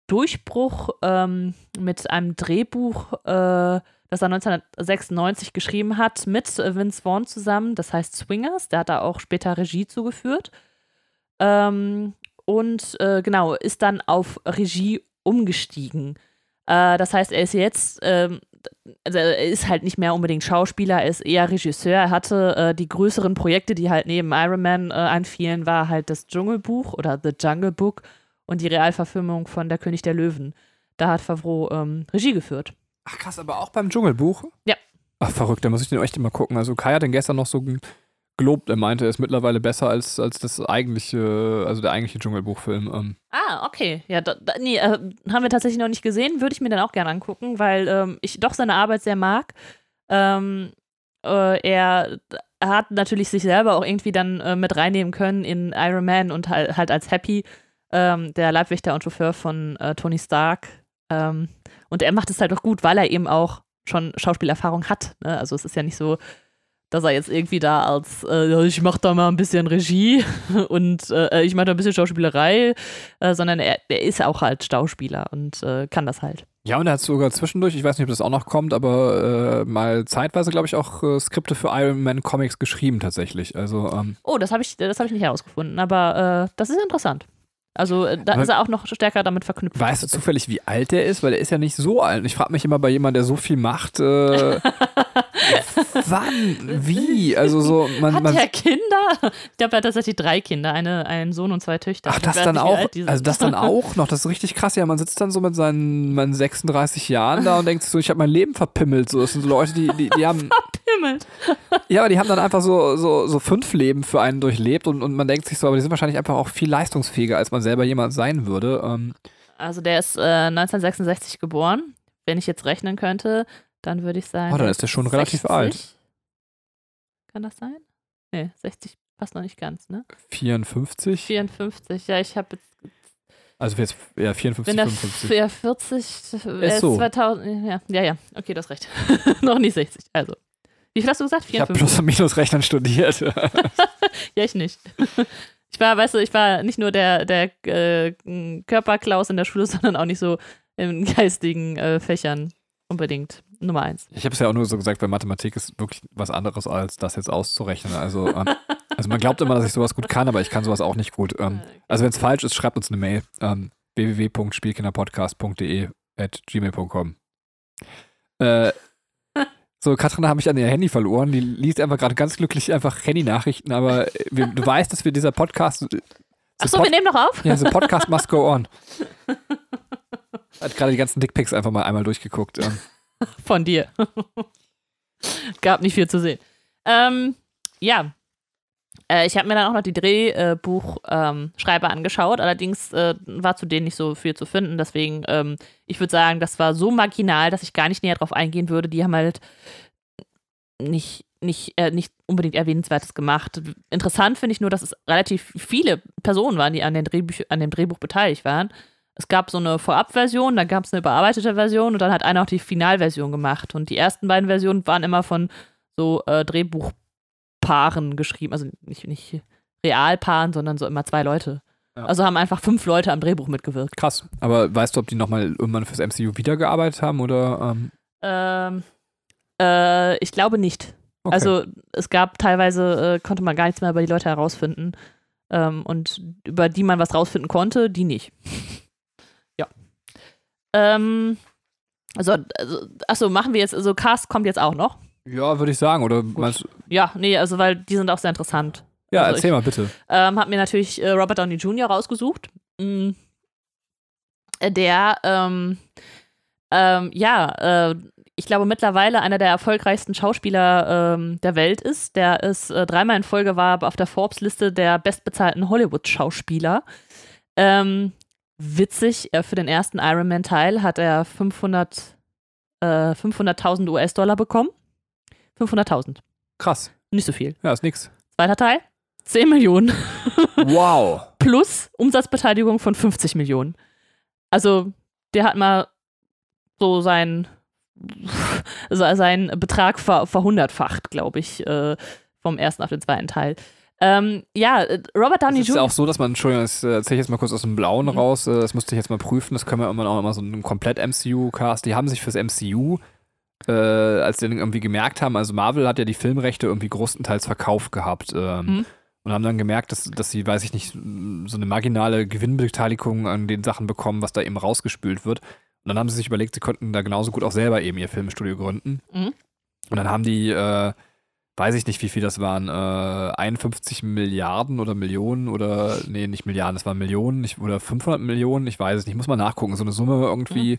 Durchbruch ähm, mit einem Drehbuch, äh, das er 1996 geschrieben hat, mit Vince Vaughn zusammen, das heißt Swingers. Der hat da auch später Regie zugeführt. Ähm, und äh, genau, ist dann auf Regie umgestiegen. Äh, das heißt, er ist jetzt, ähm, also er ist halt nicht mehr unbedingt Schauspieler, er ist eher Regisseur. Er hatte äh, die größeren Projekte, die halt neben Iron Man äh, anfielen, war halt das Dschungelbuch oder The Jungle Book und die Realverfilmung von Der König der Löwen. Da hat Favreau ähm, Regie geführt. ach krass, aber auch beim Dschungelbuch? Ja. Ach verrückt, da muss ich den echt immer gucken. Also Kai hat den gestern noch so gelobt, er meinte, er ist mittlerweile besser als, als das eigentliche, also der eigentliche Dschungelbuchfilm. Ähm, Ah, okay. Ja, da, nee, äh, haben wir tatsächlich noch nicht gesehen. Würde ich mir dann auch gerne angucken, weil ähm, ich doch seine Arbeit sehr mag. Ähm, äh, er hat natürlich sich selber auch irgendwie dann äh, mit reinnehmen können in Iron Man und halt, halt als Happy, ähm, der Leibwächter und Chauffeur von äh, Tony Stark. Ähm, und er macht es halt auch gut, weil er eben auch schon Schauspielerfahrung hat. Ne? Also es ist ja nicht so, dass er jetzt irgendwie da als, äh, ich mache da mal ein bisschen Regie und äh, ich mache da ein bisschen Schauspielerei, äh, sondern er, er ist auch halt Schauspieler und äh, kann das halt. ja, und er hat sogar zwischendurch, ich weiß nicht, ob das auch noch kommt, aber äh, mal zeitweise, glaube ich, auch äh, Skripte für Iron Man Comics geschrieben tatsächlich. Also, ähm, Oh, das habe ich, das hab ich nicht herausgefunden, aber das ist interessant. Also äh, da Aber- ist er auch noch stärker damit verknüpft. weißt du zufällig, wie alt der ist? Weil der ist ja nicht so alt. Ich frage mich immer bei jemandem, der so viel macht, äh, wann, wie? Also so, man, Hat man der Kinder? Ich glaube, er hat tatsächlich drei Kinder, eine, einen Sohn und zwei Töchter. Ach, das dann auch, also das dann auch noch, das ist richtig krass. Ja, man sitzt dann so mit seinen, meinen 36 Jahren da und denkt sich so, ich habe mein Leben verpimmelt. So, das sind so Leute, die, die, die haben, Himmel. ja, aber die haben dann einfach so, so, so fünf Leben für einen durchlebt und, und man denkt sich so, aber die sind wahrscheinlich einfach auch viel leistungsfähiger, als man selber jemand sein würde. Ähm, Also der ist äh, 1966 geboren. Wenn ich jetzt rechnen könnte, dann würde ich sagen. Oh, dann ist der schon relativ 60. alt. Kann das sein? Nee, 60 passt noch nicht ganz, ne? 54? 54, ja, ich habe jetzt. Also jetzt, ja, 54, Wenn der 55. ja, 40, er ist so. 2000, ja, ja, ja, okay, du hast recht. noch nicht 60, also. Wie viel hast du gesagt? Ich habe Plus- und Minusrechnen studiert. ja, ich nicht. Ich war, weißt du, ich war nicht nur der, der äh, Körperklaus in der Schule, sondern auch nicht so in geistigen äh, Fächern unbedingt Nummer eins. Ich habe es ja auch nur so gesagt, weil Mathematik ist wirklich was anderes, als das jetzt auszurechnen. Also, ähm, also man glaubt immer, dass ich sowas gut kann, aber ich kann sowas auch nicht gut. Ähm, also wenn es falsch ist, schreibt uns eine Mail. Ähm, www.spielkinderpodcast.de at gmail.com. Äh, so, Katrin habe ich an ihr Handy verloren. Die liest einfach gerade ganz glücklich einfach Handy-Nachrichten, aber wir, du weißt, dass wir dieser Podcast. Achso, wir nehmen noch auf? Ja, the Podcast must go on. Hat gerade die ganzen Dickpics einfach mal einmal durchgeguckt. Ähm. Von dir. Gab nicht viel zu sehen. Ähm, ja. Äh, ich habe mir dann auch noch die Drehbuchschreiber ähm, angeschaut, allerdings äh, war zu denen nicht so viel zu finden. Deswegen, ähm, ich würde sagen, das war so marginal, dass ich gar nicht näher drauf eingehen würde. Die haben halt nicht, nicht, äh, nicht unbedingt Erwähnenswertes gemacht. Interessant finde ich nur, dass es relativ viele Personen waren, die an, den Drehbuch, an dem Drehbuch beteiligt waren es gab so eine Vorabversion, dann gab es eine überarbeitete Version und dann hat einer auch die Finalversion gemacht. Und die ersten beiden Versionen waren immer von so äh, Drehbuchpaaren geschrieben. Also nicht, nicht Realpaaren, sondern so immer zwei Leute. Ja. Also haben einfach fünf Leute am Drehbuch mitgewirkt. Krass. Aber weißt du, ob die nochmal irgendwann fürs MCU wiedergearbeitet haben oder? Ähm? Ähm, äh, ich glaube nicht. Okay. Also es gab teilweise, äh, konnte man gar nichts mehr über die Leute herausfinden. Ähm, und über die man was rausfinden konnte, die nicht. Ähm, also, also, achso, machen wir jetzt, also Cast kommt jetzt auch noch. Ja, würde ich sagen, oder meinst Ja, nee, also weil die sind auch sehr interessant. Ja, also erzähl ich, mal bitte. Ähm, hab mir natürlich äh, Robert Downey Jr. rausgesucht. Mhm. Der, ähm, ähm, ja, äh, ich glaube mittlerweile einer der erfolgreichsten Schauspieler ähm, der Welt ist. Der ist äh, dreimal in Folge war auf der Forbes-Liste der bestbezahlten Hollywood-Schauspieler. Ähm, witzig, äh, für den ersten Ironman-Teil hat er 500, äh, 500.000 US-Dollar bekommen. 500.000. Krass. Nicht so viel. Ja, ist nix. Zweiter Teil, 10 Millionen. wow. Plus Umsatzbeteiligung von 50 Millionen. Also, der hat mal so seinen, seinen Betrag ver, verhundertfacht, glaube ich, äh, vom ersten auf den zweiten Teil. Ähm, ja, Robert Downey Jr. Es ist ja auch so, dass man, Entschuldigung, das äh, erzähle ich jetzt mal kurz aus dem Blauen mhm. raus, äh, das musste ich jetzt mal prüfen, das können wir immer auch immer so einen komplett MCU-Cast, die haben sich fürs MCU, äh, als sie dann irgendwie gemerkt haben, also Marvel hat ja die Filmrechte irgendwie größtenteils verkauft gehabt ähm, mhm. und haben dann gemerkt, dass, dass sie, weiß ich nicht, so eine marginale Gewinnbeteiligung an den Sachen bekommen, was da eben rausgespült wird. Und dann haben sie sich überlegt, sie könnten da genauso gut auch selber eben ihr Filmstudio gründen. Mhm. Und dann haben die äh, weiß ich nicht, wie viel das waren, äh, 51 Milliarden oder Millionen oder, nee, nicht Milliarden, das waren Millionen ich, oder 500 Millionen, ich weiß es nicht, muss mal nachgucken, so eine Summe irgendwie mhm.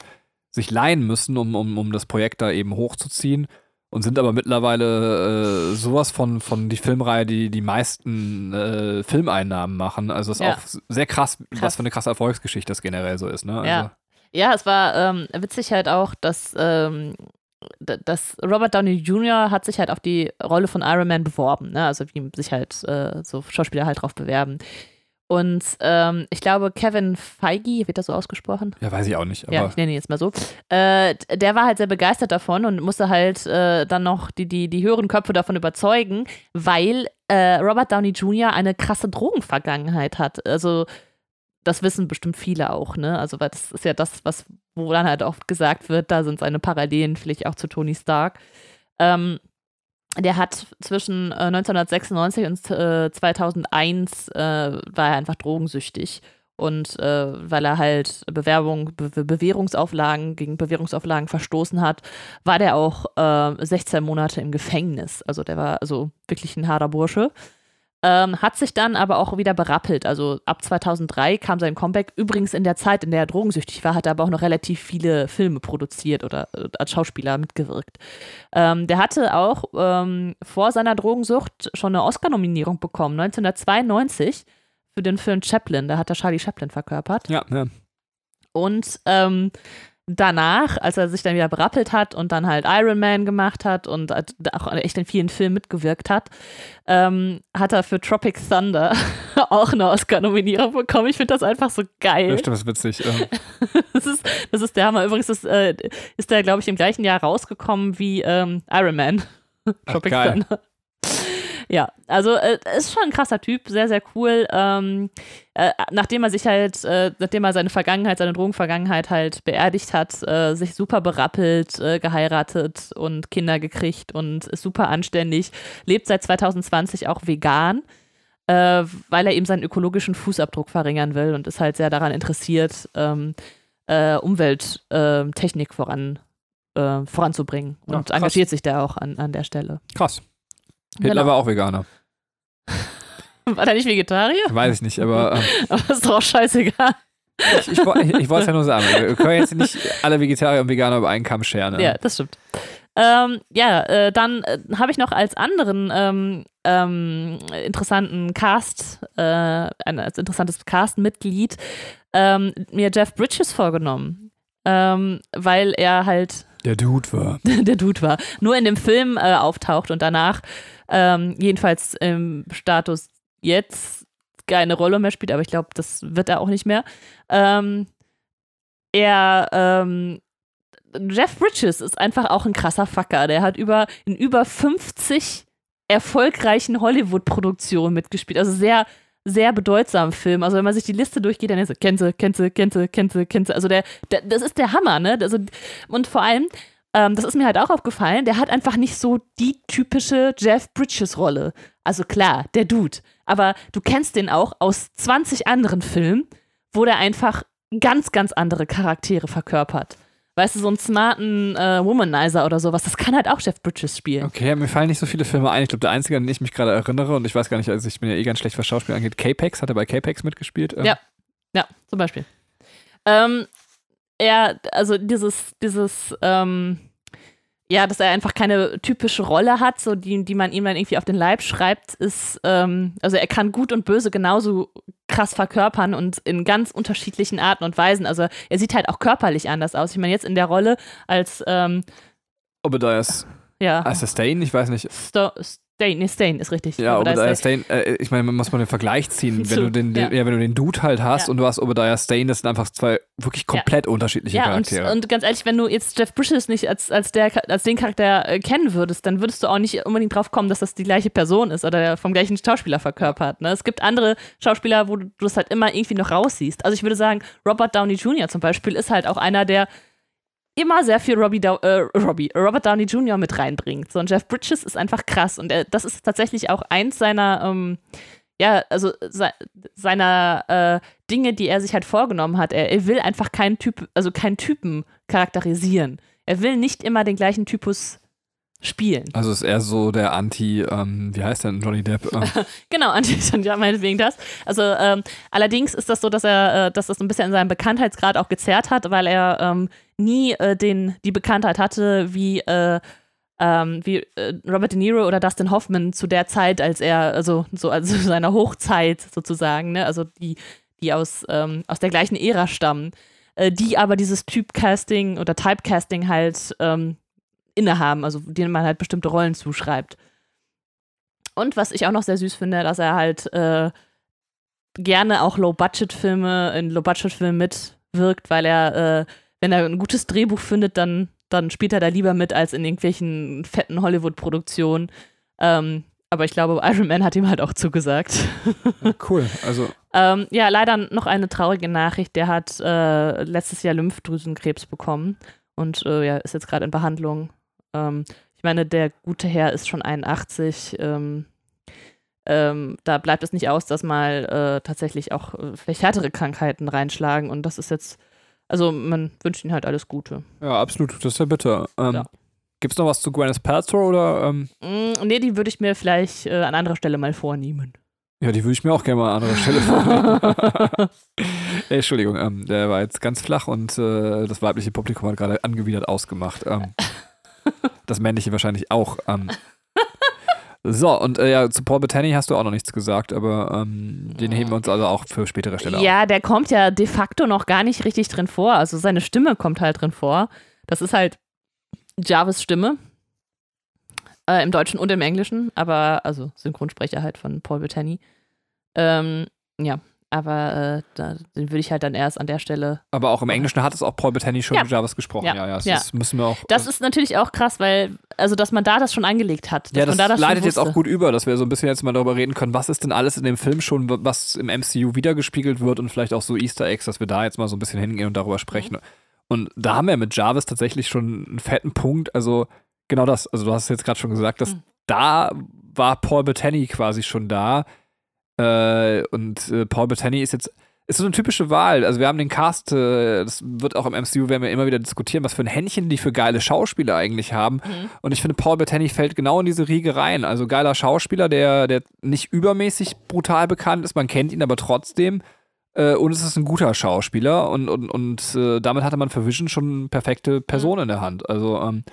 Sich leihen müssen, um, um, um das Projekt da eben hochzuziehen und sind aber mittlerweile äh, sowas von, von die Filmreihe, die die meisten äh, Filmeinnahmen machen. Also ist ja. auch sehr krass, krass, was für eine krasse Erfolgsgeschichte das generell so ist. Ne? Also, ja. ja, es war ähm, witzig halt auch, dass ähm, das Robert Downey Jr. hat sich halt auf die Rolle von Iron Man beworben, ne? also wie sich halt äh, so Schauspieler halt drauf bewerben. Und ähm, ich glaube, Kevin Feige, wird das so ausgesprochen? Ja, weiß ich auch nicht. ja, ich nenne ihn jetzt mal so. Äh, der war halt sehr begeistert davon und musste halt äh, dann noch die, die, die höheren Köpfe davon überzeugen, weil äh, Robert Downey Jr. eine krasse Drogenvergangenheit hat. Also das wissen bestimmt viele auch, ne? Also, weil das ist ja das, was, wo dann halt oft gesagt wird, da sind seine Parallelen vielleicht auch zu Tony Stark. Ähm, der hat zwischen äh, 1996 und äh, 2001 äh, war er einfach drogensüchtig. Und äh, weil er halt Bewerbung, Be Bewährungsauflagen gegen Bewährungsauflagen verstoßen hat, war der auch 16 äh, Monate im Gefängnis. Also der war also wirklich ein harter Bursche. Ähm, hat sich dann aber auch wieder berappelt. Also ab 2003 kam sein Comeback. Übrigens in der Zeit, in der er drogensüchtig war, hat er aber auch noch relativ viele Filme produziert oder äh, als Schauspieler mitgewirkt. Ähm, der hatte auch ähm, vor seiner Drogensucht schon eine Oscar-Nominierung bekommen, 1992 für den Film Chaplin. Da hat er Charlie Chaplin verkörpert. Ja, ja. Und ähm, danach, als er sich dann wieder berappelt hat und dann halt Iron Man gemacht hat und auch echt in vielen Filmen mitgewirkt hat, ähm, hat er für Tropic Thunder auch eine Oscar-Nominierung bekommen. Ich finde das einfach so geil. Ja, stimmt, das ist witzig. das, ist, das ist der Hammer. Übrigens ist, äh, ist der, glaube ich, im gleichen Jahr rausgekommen wie ähm, Iron Man. Tropic geil. Thunder. Ja, also äh, ist schon ein krasser Typ, sehr, sehr cool. Ähm, äh, nachdem er sich halt, äh, nachdem er seine Vergangenheit, seine Drogenvergangenheit halt beerdigt hat, äh, sich super berappelt, äh, geheiratet und Kinder gekriegt und ist super anständig, lebt seit 2020 auch vegan, äh, weil er eben seinen ökologischen Fußabdruck verringern will und ist halt sehr daran interessiert, ähm, äh, Umwelttechnik voran, äh, voranzubringen Ja, und krass. engagiert sich da auch an, an der Stelle. Krass. Hitler Genau. war auch Veganer. War der nicht Vegetarier? Weiß ich nicht, aber ähm, Aber ist doch auch scheißegal. ich, ich, ich, ich wollte es ja nur sagen. Wir können jetzt nicht alle Vegetarier und Veganer über einen Kamm scheren. ne? Ja, das stimmt. Ähm, ja, äh, dann äh, habe ich noch als anderen ähm, ähm, interessanten Cast, äh, ein als interessantes Cast-Mitglied, ähm, mir Jeff Bridges vorgenommen. Ähm, weil er halt Der Dude war. der Dude war, nur in dem Film äh, auftaucht und danach ähm, jedenfalls im Status jetzt keine Rolle mehr spielt, aber ich glaube, das wird er auch nicht mehr. Ähm, er, ähm, Jeff Bridges ist einfach auch ein krasser Fucker. Der hat über, in über 50 erfolgreichen Hollywood-Produktionen mitgespielt. Also sehr, sehr bedeutsamen Film. Also wenn man sich die Liste durchgeht, dann ist er, kennst du, kennst du, kennst du, kennst du, kennst du. Also der, der, das ist der Hammer, ne? Also, und vor allem, ähm, das ist mir halt auch aufgefallen, der hat einfach nicht so die typische Jeff Bridges-Rolle. Also klar, der Dude. Aber du kennst den auch aus 20 anderen Filmen, wo der einfach ganz, ganz andere Charaktere verkörpert. Weißt du, so einen smarten äh, Womanizer oder sowas, das kann halt auch Jeff Bridges spielen. Okay, mir fallen nicht so viele Filme ein. Ich glaube, der einzige, an den ich mich gerade erinnere, und ich weiß gar nicht, also ich bin ja eh ganz schlecht, was Schauspiel angeht, K-Pax, hat er bei K-Pax mitgespielt? Ähm, Ja. Ja, zum Beispiel. Ähm, er, also dieses, dieses, ähm, ja, dass er einfach keine typische Rolle hat, so die, die man ihm dann irgendwie auf den Leib schreibt, ist, ähm, also er kann gut und böse genauso krass verkörpern und in ganz unterschiedlichen Arten und Weisen. Also er sieht halt auch körperlich anders aus. Ich meine, jetzt in der Rolle als, ähm, Obadiah's ja, ah, Sustain, ich weiß nicht. Sto Stain, nee, Stain ist richtig. Ja, Obadiah Obadiah. Stane, äh, ich meine, man muss mal den Vergleich ziehen. Wenn du den, den, ja. ja. wenn du den Dude halt hast Ja. und du hast Obadiah Stane, das sind einfach zwei wirklich komplett unterschiedliche Ja, und, Charaktere. und ganz ehrlich, wenn du jetzt Jeff Bridges nicht als, als, der, als den Charakter äh, kennen würdest, dann würdest du auch nicht unbedingt drauf kommen, dass das die gleiche Person ist oder der vom gleichen Schauspieler verkörpert. Ne? Es gibt andere Schauspieler, wo du das halt immer irgendwie noch raussiehst. Also ich würde sagen, Robert Downey Jr. zum Beispiel ist halt auch einer, der immer sehr viel Robbie, äh, Robbie, Robert Downey Jr. mit reinbringt. So, und Jeff Bridges ist einfach krass. Und er, das ist tatsächlich auch eins seiner, ähm, ja, also se seiner äh, Dinge, die er sich halt vorgenommen hat. Er, er will einfach keinen Typ, also keinen Typen charakterisieren. Er will nicht immer den gleichen Typus spielen. also ist er so der Anti, ähm, wie heißt denn Johnny Depp? Ähm, Genau, Anti ja, meinetwegen das. Also ähm, allerdings ist das so, dass er, äh, dass das ein bisschen in seinem Bekanntheitsgrad auch gezerrt hat, weil er ähm, nie äh, den, die Bekanntheit hatte wie, äh, ähm, wie äh, Robert De Niro oder Dustin Hoffman zu der Zeit, als er, also so also seiner Hochzeit sozusagen, ne? also die, die aus, ähm, aus der gleichen Ära stammen, äh, die aber dieses Typecasting oder Typecasting halt ähm, innehaben, also denen man halt bestimmte Rollen zuschreibt. Und was ich auch noch sehr süß finde, dass er halt äh, gerne auch Low-Budget-Filme, in Low-Budget-Filmen mitwirkt, weil er, äh, wenn er ein gutes Drehbuch findet, dann, dann spielt er da lieber mit als in irgendwelchen fetten Hollywood-Produktionen. Ähm, aber ich glaube, Iron Man hat ihm halt auch zugesagt. cool, also Ähm, ja, leider noch eine traurige Nachricht. Der hat äh, letztes Jahr Lymphdrüsenkrebs bekommen und äh, ja, ist jetzt gerade in Behandlung. Ähm, ich meine, der gute Herr ist schon 81. Ähm, ähm, da bleibt es nicht aus, dass mal äh, tatsächlich auch äh, vielleicht härtere Krankheiten reinschlagen. Und das ist jetzt, also man wünscht ihm halt alles Gute. ja, absolut, das ist ja bitter. Ähm, Ja. Gibt's noch was zu Gwyneth Paltrow oder? Ähm, Mm, nee, die würde ich mir vielleicht äh, an anderer Stelle mal vornehmen. ja, die würde ich mir auch gerne mal an anderer Stelle vornehmen. Ey, Entschuldigung, ähm, der war jetzt ganz flach und äh, das weibliche Publikum hat gerade angewidert ausgemacht. Ähm, das männliche wahrscheinlich auch. Ähm. So, und äh, ja, zu Paul Bettany hast du auch noch nichts gesagt, aber ähm, den heben wir uns also auch für spätere Stelle auf. Ja, der kommt ja de facto noch gar nicht richtig drin vor. Also seine Stimme kommt halt drin vor. Das ist halt Jarvis Stimme. Äh, Im Deutschen und im Englischen, aber also Synchronsprecher halt von Paul Bettany. Ähm, ja. Aber äh, da, den würde ich halt dann erst an der Stelle. Aber auch im Englischen hat es auch Paul Bettany schon Ja. Jarvis gesprochen. Ja, Ja. ja, das Ja. Ist, müssen wir auch. Das ist natürlich auch krass, weil, also, dass man da das schon angelegt hat. Ja, das, da das leitet jetzt auch gut über, dass wir so ein bisschen jetzt mal darüber reden können, was ist denn alles in dem Film schon, was im MCU wiedergespiegelt wird und vielleicht auch so Easter Eggs, dass wir da jetzt mal so ein bisschen hingehen und darüber sprechen. Und da haben wir mit Jarvis tatsächlich schon einen fetten Punkt. Also genau das, also du hast es jetzt gerade schon gesagt, dass Mhm. da war Paul Bettany quasi schon da. Äh, und äh, Paul Bettany ist jetzt ist so eine typische Wahl. Also wir haben den Cast, äh, das wird auch im MCU, werden wir immer wieder diskutieren, was für ein Händchen die für geile Schauspieler eigentlich haben. Mhm. Und ich finde, Paul Bettany fällt genau in diese Riege rein. Also geiler Schauspieler, der, der nicht übermäßig brutal bekannt ist, man kennt ihn aber trotzdem. Äh, und es ist ein guter Schauspieler und, und, und äh, damit hatte man für Vision schon eine perfekte Person in der Hand. Also ähm,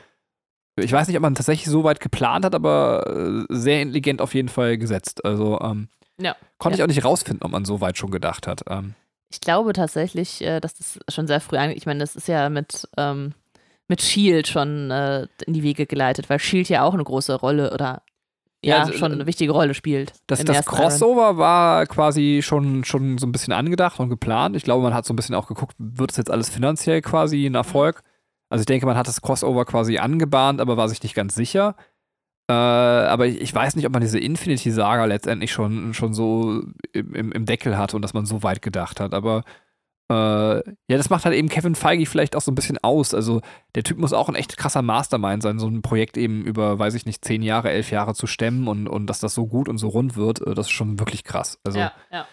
ich weiß nicht, ob man tatsächlich so weit geplant hat, aber äh, sehr intelligent auf jeden Fall gesetzt. Also ähm, Ja. konnte Ja. ich auch nicht rausfinden, ob man so weit schon gedacht hat. Ähm, Ich glaube tatsächlich, äh, dass das schon sehr früh, ange- ich meine, das ist ja mit, ähm, mit Shield schon äh, in die Wege geleitet, weil Shield ja auch eine große Rolle oder Ja, ja, schon eine wichtige Rolle spielt. Das, das ersten Iron. Crossover war quasi schon, schon so ein bisschen angedacht und geplant. Ich glaube, man hat so ein bisschen auch geguckt, wird es jetzt alles finanziell quasi ein Erfolg? Also ich denke, man hat das Crossover quasi angebahnt, aber war sich nicht ganz sicher. Äh, aber ich, ich weiß nicht, ob man diese Infinity-Saga letztendlich schon, schon so im, im, im Deckel hatte und dass man so weit gedacht hat. Aber äh, ja, das macht halt eben Kevin Feige vielleicht auch so ein bisschen aus. Also der Typ muss auch ein echt krasser Mastermind sein, so ein Projekt eben über, weiß ich nicht, zehn Jahre, elf Jahre zu stemmen und, und dass das so gut und so rund wird, äh, das ist schon wirklich krass. Also ja, ja.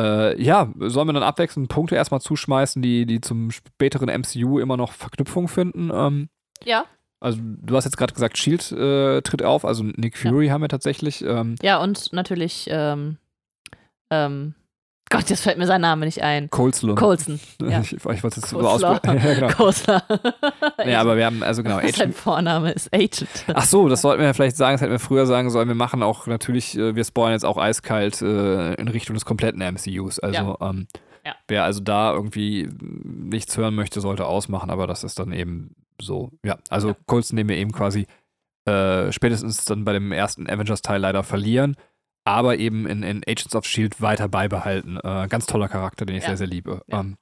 äh, ja, sollen wir dann abwechselnd Punkte erstmal zuschmeißen, die, die zum späteren MCU immer noch Verknüpfung finden? Ähm, ja, also du hast jetzt gerade gesagt, Shield äh, tritt auf, also Nick Fury haben wir tatsächlich. Ähm, ja, und natürlich, ähm, ähm, Gott, jetzt fällt mir sein Name nicht ein. Coulson. Colson. Ja. Ich, ich wollte es jetzt so aussprechen. ja, genau. Coulson. Ja, aber wir haben, also genau, Sein Agent. Vorname ist Agent. Ach so, das sollten wir vielleicht sagen, das hätten wir früher sagen sollen. Wir machen auch natürlich, äh, wir spoilern jetzt auch eiskalt äh, in Richtung des kompletten MCUs. Also, ähm, Ja. wer also da irgendwie nichts hören möchte, sollte ausmachen, aber das ist dann eben so. Ja, also Ja. Colson, den wir eben quasi äh, spätestens dann bei dem ersten Avengers-Teil leider verlieren, aber eben in, in Agents of Shield weiter beibehalten. Äh, ganz toller Charakter, den ich Ja. sehr, sehr liebe. Ja. Ähm,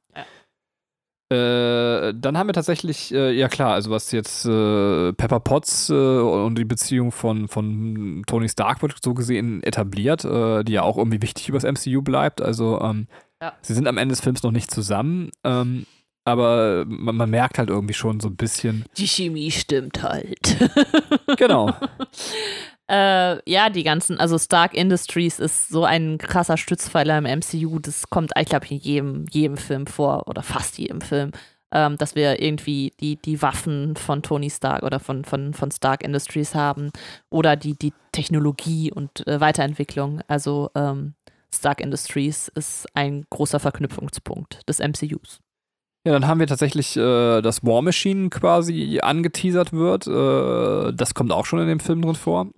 äh, dann haben wir tatsächlich, äh, ja klar, also was jetzt äh, Pepper Potts äh, und die Beziehung von, von Tony Stark wird so gesehen etabliert, äh, die ja auch irgendwie wichtig übers MCU bleibt. Also ähm, Ja. sie sind am Ende des Films noch nicht zusammen, ähm, aber man, man merkt halt irgendwie schon so ein bisschen, Die Chemie stimmt halt. genau, Äh, ja, die ganzen, also Stark Industries ist so ein krasser Stützpfeiler im MCU. Das kommt, ich glaube, in jedem, jedem Film vor oder fast jedem Film, ähm, dass wir irgendwie die, die Waffen von Tony Stark oder von, von, von Stark Industries haben oder die, die Technologie und äh, Weiterentwicklung. Also ähm, Stark Industries ist ein großer Verknüpfungspunkt des MCUs. Ja, dann haben wir tatsächlich, äh, dass War Machine quasi angeteasert wird. Äh, das kommt auch schon in dem Film drin vor.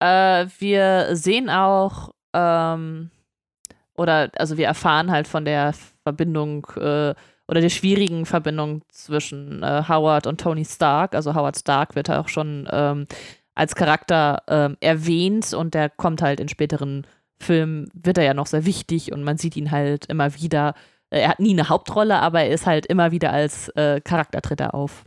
Äh, wir sehen auch, ähm, oder also wir erfahren halt von der Verbindung äh, oder der schwierigen Verbindung zwischen äh, Howard und Tony Stark. Also Howard Stark wird auch schon ähm, als Charakter ähm, erwähnt und der kommt halt in späteren Filmen, wird er ja noch sehr wichtig und man sieht ihn halt immer wieder. Er hat nie eine Hauptrolle, aber er ist halt immer wieder als äh, Charakter tritt er auf.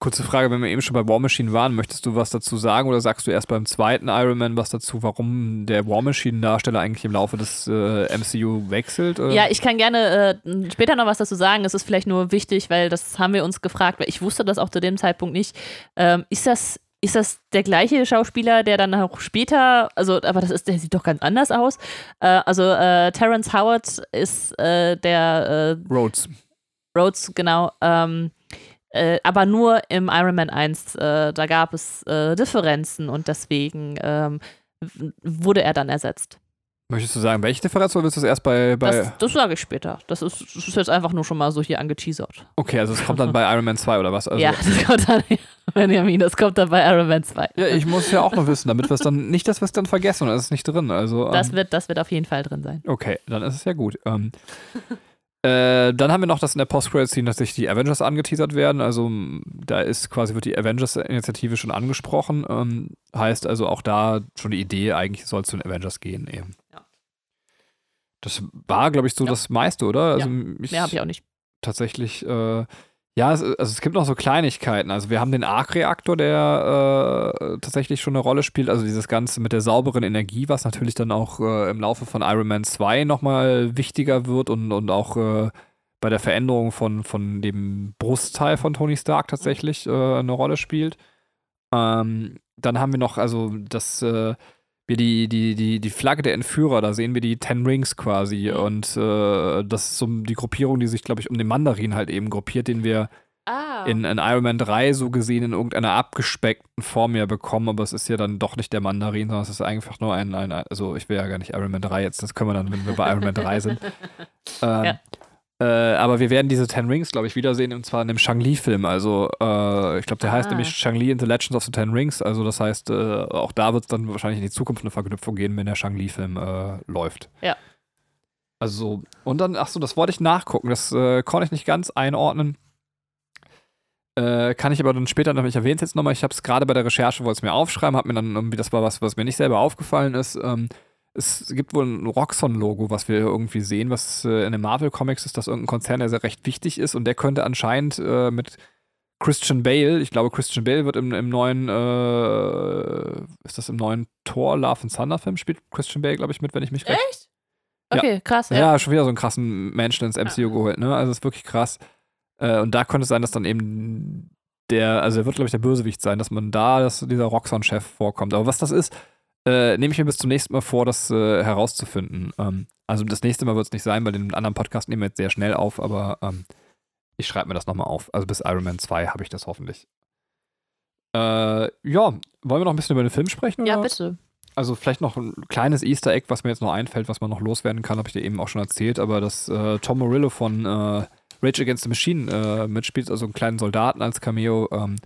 Kurze Frage, wenn wir eben schon bei War Machine waren, möchtest du was dazu sagen oder sagst du erst beim zweiten Iron Man was dazu, warum der War Machine-Darsteller eigentlich im Laufe des äh, MCU wechselt? Äh? Ja, ich kann gerne äh, später noch was dazu sagen. Es ist vielleicht nur wichtig, weil das haben wir uns gefragt, weil ich wusste das auch zu dem Zeitpunkt nicht. Ähm, ist das ist das der gleiche Schauspieler, der dann auch später, also, aber das ist, der sieht doch ganz anders aus. Äh, also äh, Terrence Howard ist äh, der äh, Rhodes. Rhodes, genau. Ähm, äh, aber nur im Iron Man 1, äh, da gab es Differenzen und deswegen ähm, wurde er dann ersetzt. Möchtest du sagen, welche Differenz oder willst du es erst bei. bei Das, das sage ich später. Das ist, das ist jetzt einfach nur schon mal so hier angeteasert. okay, also es kommt dann bei Iron Man 2 oder was? Also, ja, das kommt dann, Benjamin, das kommt dann bei Iron Man 2. Ja, ich muss ja auch noch wissen, damit wir es dann. Nicht, dass wir es dann vergessen und es ist nicht drin. Also, Das ähm, wird, das wird auf jeden Fall drin sein. Okay, dann ist es ja gut. Ähm, äh, dann haben wir noch, dass in der Post-Credit-Scene tatsächlich die Avengers angeteasert werden. Also da ist quasi, wird die Avengers-Initiative schon angesprochen. Ähm, heißt also auch da schon die Idee, eigentlich soll es zu den Avengers gehen eben. Ja. Das war, glaube ich, so Ja. das meiste, oder? Also ich, Mehr habe ich auch nicht. tatsächlich, äh, ja, es, also es gibt noch so Kleinigkeiten. Also wir haben den Arc-Reaktor, der äh, tatsächlich schon eine Rolle spielt. Also dieses Ganze mit der sauberen Energie, was natürlich dann auch äh, im Laufe von Iron Man 2 nochmal wichtiger wird und, und auch äh, bei der Veränderung von, von dem Brustteil von Tony Stark tatsächlich äh, eine Rolle spielt. Ähm, dann haben wir noch, also das, äh, wir die, die, die, die Flagge der Entführer, da sehen wir die Ten Rings quasi. Mhm. Und äh, das ist so die Gruppierung, die sich, glaube ich, um den Mandarin halt eben gruppiert, den wir Ah. in, in Iron Man 3 so gesehen in irgendeiner abgespeckten Form ja bekommen, aber es ist ja dann doch nicht der Mandarin, sondern es ist einfach nur ein, ein also ich will ja gar nicht Iron Man 3 jetzt, das können wir dann, wenn wir bei Iron Man 3 sind. Ähm, Ja. Äh, aber wir werden diese Ten Rings, glaube ich, wiedersehen, und zwar in dem Shang-Li-Film. Also, äh, ich glaube, der heißt Ah. nämlich Shang-Li in the Legends of the Ten Rings. Also, das heißt, äh, auch da wird es dann wahrscheinlich in die Zukunft eine Verknüpfung geben, wenn der Shang-Li-Film äh, läuft. Ja. Also, und dann, ach so, das wollte ich nachgucken. Das äh, konnte ich nicht ganz einordnen. Äh, kann ich aber dann später noch, ich erwähne es jetzt nochmal, ich habe es gerade bei der Recherche, wollte es mir aufschreiben, habe mir dann irgendwie, das war was, was mir nicht selber aufgefallen ist. Ähm, es gibt wohl ein Roxxon-Logo, was wir irgendwie sehen, was äh, in den Marvel-Comics ist, das irgendein Konzern, der sehr recht wichtig ist und der könnte anscheinend äh, mit Christian Bale, ich glaube, Christian Bale wird im, im neuen, äh, ist das im neuen Thor Love and Thunder Film, spielt Christian Bale, glaube ich, mit, wenn ich mich recht Echt? Okay, krass. ja, Ja. schon wieder so einen krassen Menschen ins MCU geholt, ne? Also ist wirklich krass. Äh, und da könnte es sein, dass dann eben der, also er wird, glaube ich, der Bösewicht sein, dass man da, dass dieser Roxxon-Chef vorkommt. Aber was das ist, äh, nehme ich mir bis zum nächsten Mal vor, das äh, herauszufinden. Ähm, also das nächste Mal wird es nicht sein, weil den anderen Podcast nehmen wir jetzt sehr schnell auf, aber ähm, ich schreibe mir das nochmal auf. Also bis Iron Man 2 habe ich das hoffentlich. Äh, ja, wollen wir noch ein bisschen über den Film sprechen? ja, oder? bitte. Also vielleicht noch ein kleines Easter Egg, was mir jetzt noch einfällt, was man noch loswerden kann, habe ich dir eben auch schon erzählt, aber dass äh, Tom Morello von äh, Rage Against the Machine äh, mitspielt, also einen kleinen Soldaten als Cameo, ähm,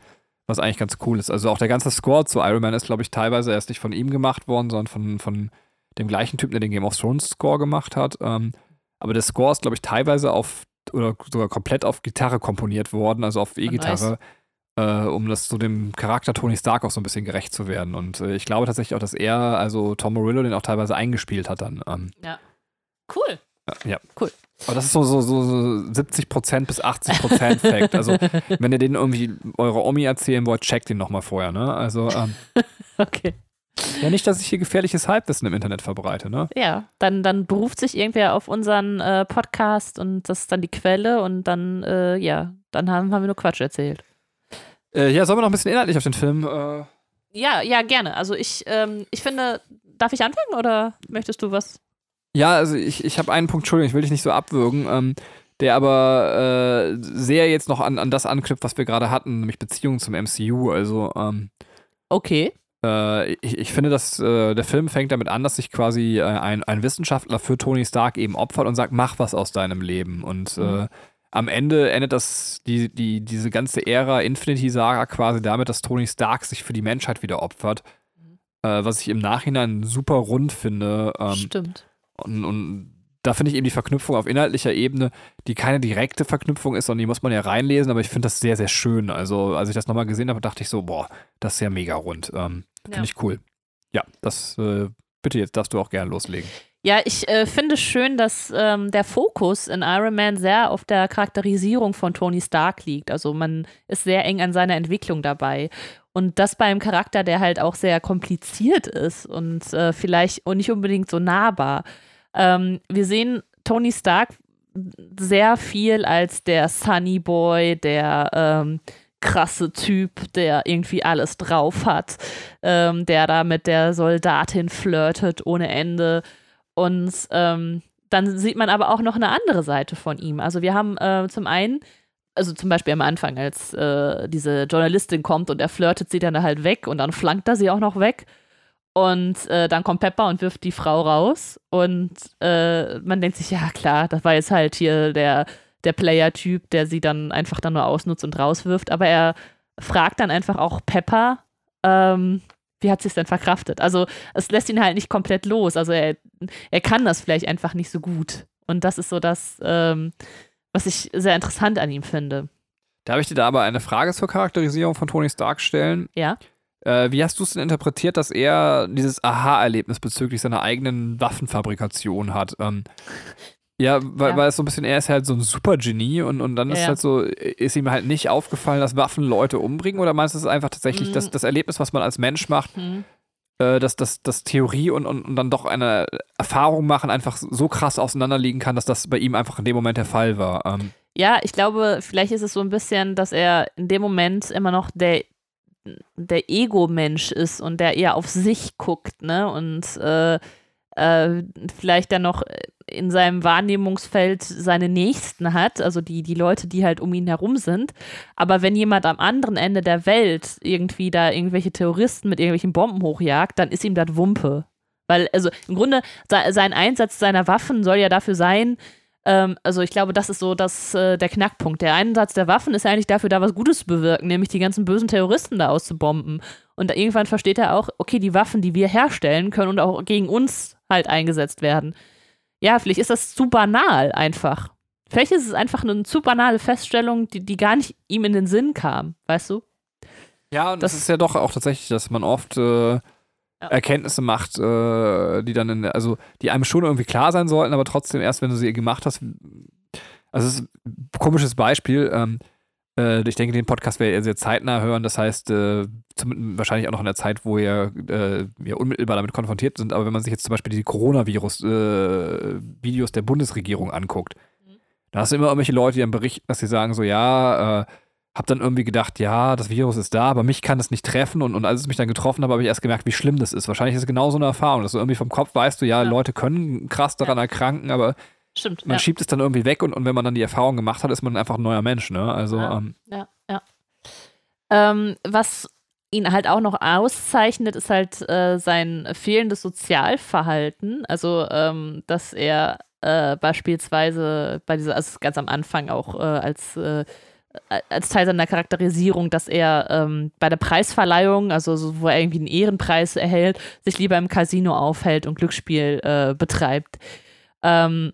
was eigentlich ganz cool ist. Also auch der ganze Score zu Iron Man ist, glaube ich, teilweise erst nicht von ihm gemacht worden, sondern von, von dem gleichen Typen, der den Game of Thrones Score gemacht hat. Ähm, aber der Score ist, glaube ich, teilweise auf oder sogar komplett auf Gitarre komponiert worden, also auf E-Gitarre, äh, um das so dem Charakter Tony Stark auch so ein bisschen gerecht zu werden. Und äh, ich glaube tatsächlich auch, dass er, also Tom Morello, den auch teilweise eingespielt hat dann. Ähm, Cool. Ja. Cool. Aber das ist so, so, so, so 70% bis 80% Fact. Also, wenn ihr den irgendwie eurer Omi erzählen wollt, checkt ihn nochmal vorher, ne? Also, ähm, Okay. ja, nicht, dass ich hier gefährliches Halbwissen im Internet verbreite, ne? Ja, dann, dann beruft sich irgendwer auf unseren äh, Podcast und das ist dann die Quelle und dann, äh, ja, dann haben, haben wir nur Quatsch erzählt. Äh, ja, sollen wir noch ein bisschen inhaltlich auf den Film? Äh, Ja, ja, gerne. Also ich, ähm, ich finde, darf ich anfangen oder möchtest du was? Ja, also ich, ich habe einen Punkt, Entschuldigung, ich will dich nicht so abwürgen, ähm, der aber äh, sehr jetzt noch an, an das anknüpft, was wir gerade hatten, nämlich Beziehungen zum MCU. Also ähm, Okay. äh, ich, ich finde, dass äh, der Film fängt damit an, dass sich quasi äh, ein, ein Wissenschaftler für Tony Stark eben opfert und sagt, mach was aus deinem Leben. Und Mhm. äh, am Ende endet das, die, die, diese ganze Ära Infinity-Saga quasi damit, dass Tony Stark sich für die Menschheit wieder opfert. Mhm. Was ich im Nachhinein super rund finde. Ähm, Stimmt. Und, und da finde ich eben die Verknüpfung auf inhaltlicher Ebene, die keine direkte Verknüpfung ist, sondern die muss man ja reinlesen, aber ich finde das sehr, sehr schön. Also, als ich das nochmal gesehen habe, dachte ich so, boah, das ist ja mega rund. Ähm, finde Ja. ich cool. Ja, das, äh, bitte, jetzt darfst du auch gerne loslegen. Ja, ich äh, finde schön, dass ähm, der Fokus in Iron Man sehr auf der Charakterisierung von Tony Stark liegt. Also man ist sehr eng an seiner Entwicklung dabei. Und das bei einem Charakter, der halt auch sehr kompliziert ist und äh, vielleicht und nicht unbedingt so nahbar. Ähm, wir sehen Tony Stark sehr viel als der Sunny Boy, der ähm, krasse Typ, der irgendwie alles drauf hat, ähm, der da mit der Soldatin flirtet ohne Ende. Und ähm, dann sieht man aber auch noch eine andere Seite von ihm. Also wir haben äh, zum einen, also zum Beispiel am Anfang, als äh, diese Journalistin kommt und er flirtet sie dann halt weg und dann flankt er sie auch noch weg. Und äh, dann kommt Pepper und wirft die Frau raus. Und äh, man denkt sich, ja klar, das war jetzt halt hier der, der Player-Typ, der sie dann einfach dann nur ausnutzt und rauswirft. Aber er fragt dann einfach auch Pepper, ähm, wie hat sie es denn verkraftet? Also es lässt ihn halt nicht komplett los. Also er, er kann das vielleicht einfach nicht so gut. Und das ist so das, ähm, was ich sehr interessant an ihm finde. Darf ich dir da aber eine Frage zur Charakterisierung von Tony Stark stellen? Ja. Äh, wie hast du es denn interpretiert, dass er dieses Aha-Erlebnis bezüglich seiner eigenen Waffenfabrikation hat? Ähm, ja, weil, Ja. weil es so ein bisschen, er ist halt so ein Supergenie und, und dann Ja, ist halt so, ist ihm halt nicht aufgefallen, dass Waffen Leute umbringen oder meinst du, es ist einfach tatsächlich Mm. das, das Erlebnis, was man als Mensch macht, Hm. äh, dass, dass, dass Theorie und, und, und dann doch eine Erfahrung machen einfach so krass auseinanderliegen kann, dass das bei ihm einfach in dem Moment der Fall war. Ähm, Ja, ich glaube, vielleicht ist es so ein bisschen, dass er in dem Moment immer noch der, der Ego-Mensch ist und der eher auf sich guckt, ne? Und äh, äh, vielleicht dann noch in seinem Wahrnehmungsfeld seine Nächsten hat, also die, die Leute, die halt um ihn herum sind. Aber wenn jemand am anderen Ende der Welt irgendwie da irgendwelche Terroristen mit irgendwelchen Bomben hochjagt, dann ist ihm das Wumpe. Weil, also im Grunde, se- sein Einsatz seiner Waffen soll ja dafür sein, ähm, also ich glaube, das ist so das, äh, der Knackpunkt. Der Einsatz der Waffen ist eigentlich dafür da, was Gutes zu bewirken, nämlich die ganzen bösen Terroristen da auszubomben. Und da irgendwann versteht er auch, okay, die Waffen, die wir herstellen, können und auch gegen uns halt eingesetzt werden. Ja, vielleicht ist das zu banal einfach. Vielleicht ist es einfach eine zu banale Feststellung, die, die gar nicht ihm in den Sinn kam, weißt du? Ja, und das, Das- ist ja doch auch tatsächlich, dass man oft äh, Erkenntnisse macht, äh, die dann, in, also die einem schon irgendwie klar sein sollten, aber trotzdem erst, wenn du sie gemacht hast. Also es ist ein komisches Beispiel. Ähm, äh, ich denke, den Podcast werdet ihr sehr zeitnah hören. Das heißt, äh, zum, wahrscheinlich auch noch in der Zeit, wo ihr äh, ja, unmittelbar damit konfrontiert sind. Aber wenn man sich jetzt zum Beispiel die Coronavirus-Videos der Bundesregierung anguckt, da hast du immer irgendwelche Leute, die dann berichten, dass sie sagen so, ja, äh, hab dann irgendwie gedacht, ja, das Virus ist da, aber mich kann es nicht treffen. Und, und als es mich dann getroffen hat, habe ich erst gemerkt, wie schlimm das ist. Wahrscheinlich ist es genau so eine Erfahrung, dass du irgendwie vom Kopf weißt, du, ja, Ja. Leute können krass daran erkranken, aber Stimmt. man ja. schiebt es dann irgendwie weg und, und wenn man dann die Erfahrung gemacht hat, ist man einfach ein neuer Mensch, ne? Also, Ja. ähm, Ja, ja. Ähm, was ihn halt auch noch auszeichnet, ist halt äh, sein fehlendes Sozialverhalten. Also, ähm, dass er äh, beispielsweise bei dieser, also ganz am Anfang auch äh, als äh, als Teil seiner Charakterisierung, dass er ähm, bei der Preisverleihung, also so, wo er irgendwie einen Ehrenpreis erhält, sich lieber im Casino aufhält und Glücksspiel äh, betreibt. Ähm,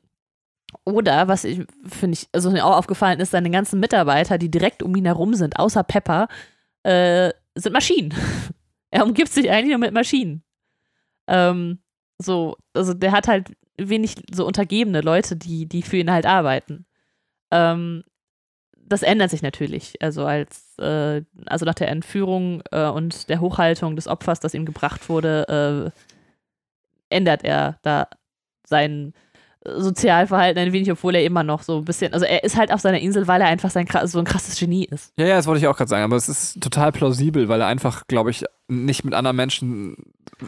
oder, was ich finde ich, also mir auch aufgefallen ist, seine ganzen Mitarbeiter, die direkt um ihn herum sind, außer Pepper, äh, sind Maschinen. er umgibt sich eigentlich nur mit Maschinen. Ähm, so, also der hat halt wenig so untergebene Leute, die, die für ihn halt arbeiten. Ähm, das ändert sich natürlich. Also als, äh, also nach der Entführung äh, und der Hochhaltung des Opfers, das ihm gebracht wurde, äh, ändert er da sein Sozialverhalten ein wenig, obwohl er immer noch so ein bisschen, also er ist halt auf seiner Insel, weil er einfach sein, so ein krasses Genie ist. ja, ja, das wollte ich auch gerade sagen, aber es ist total plausibel, weil er einfach, glaube ich, nicht mit anderen Menschen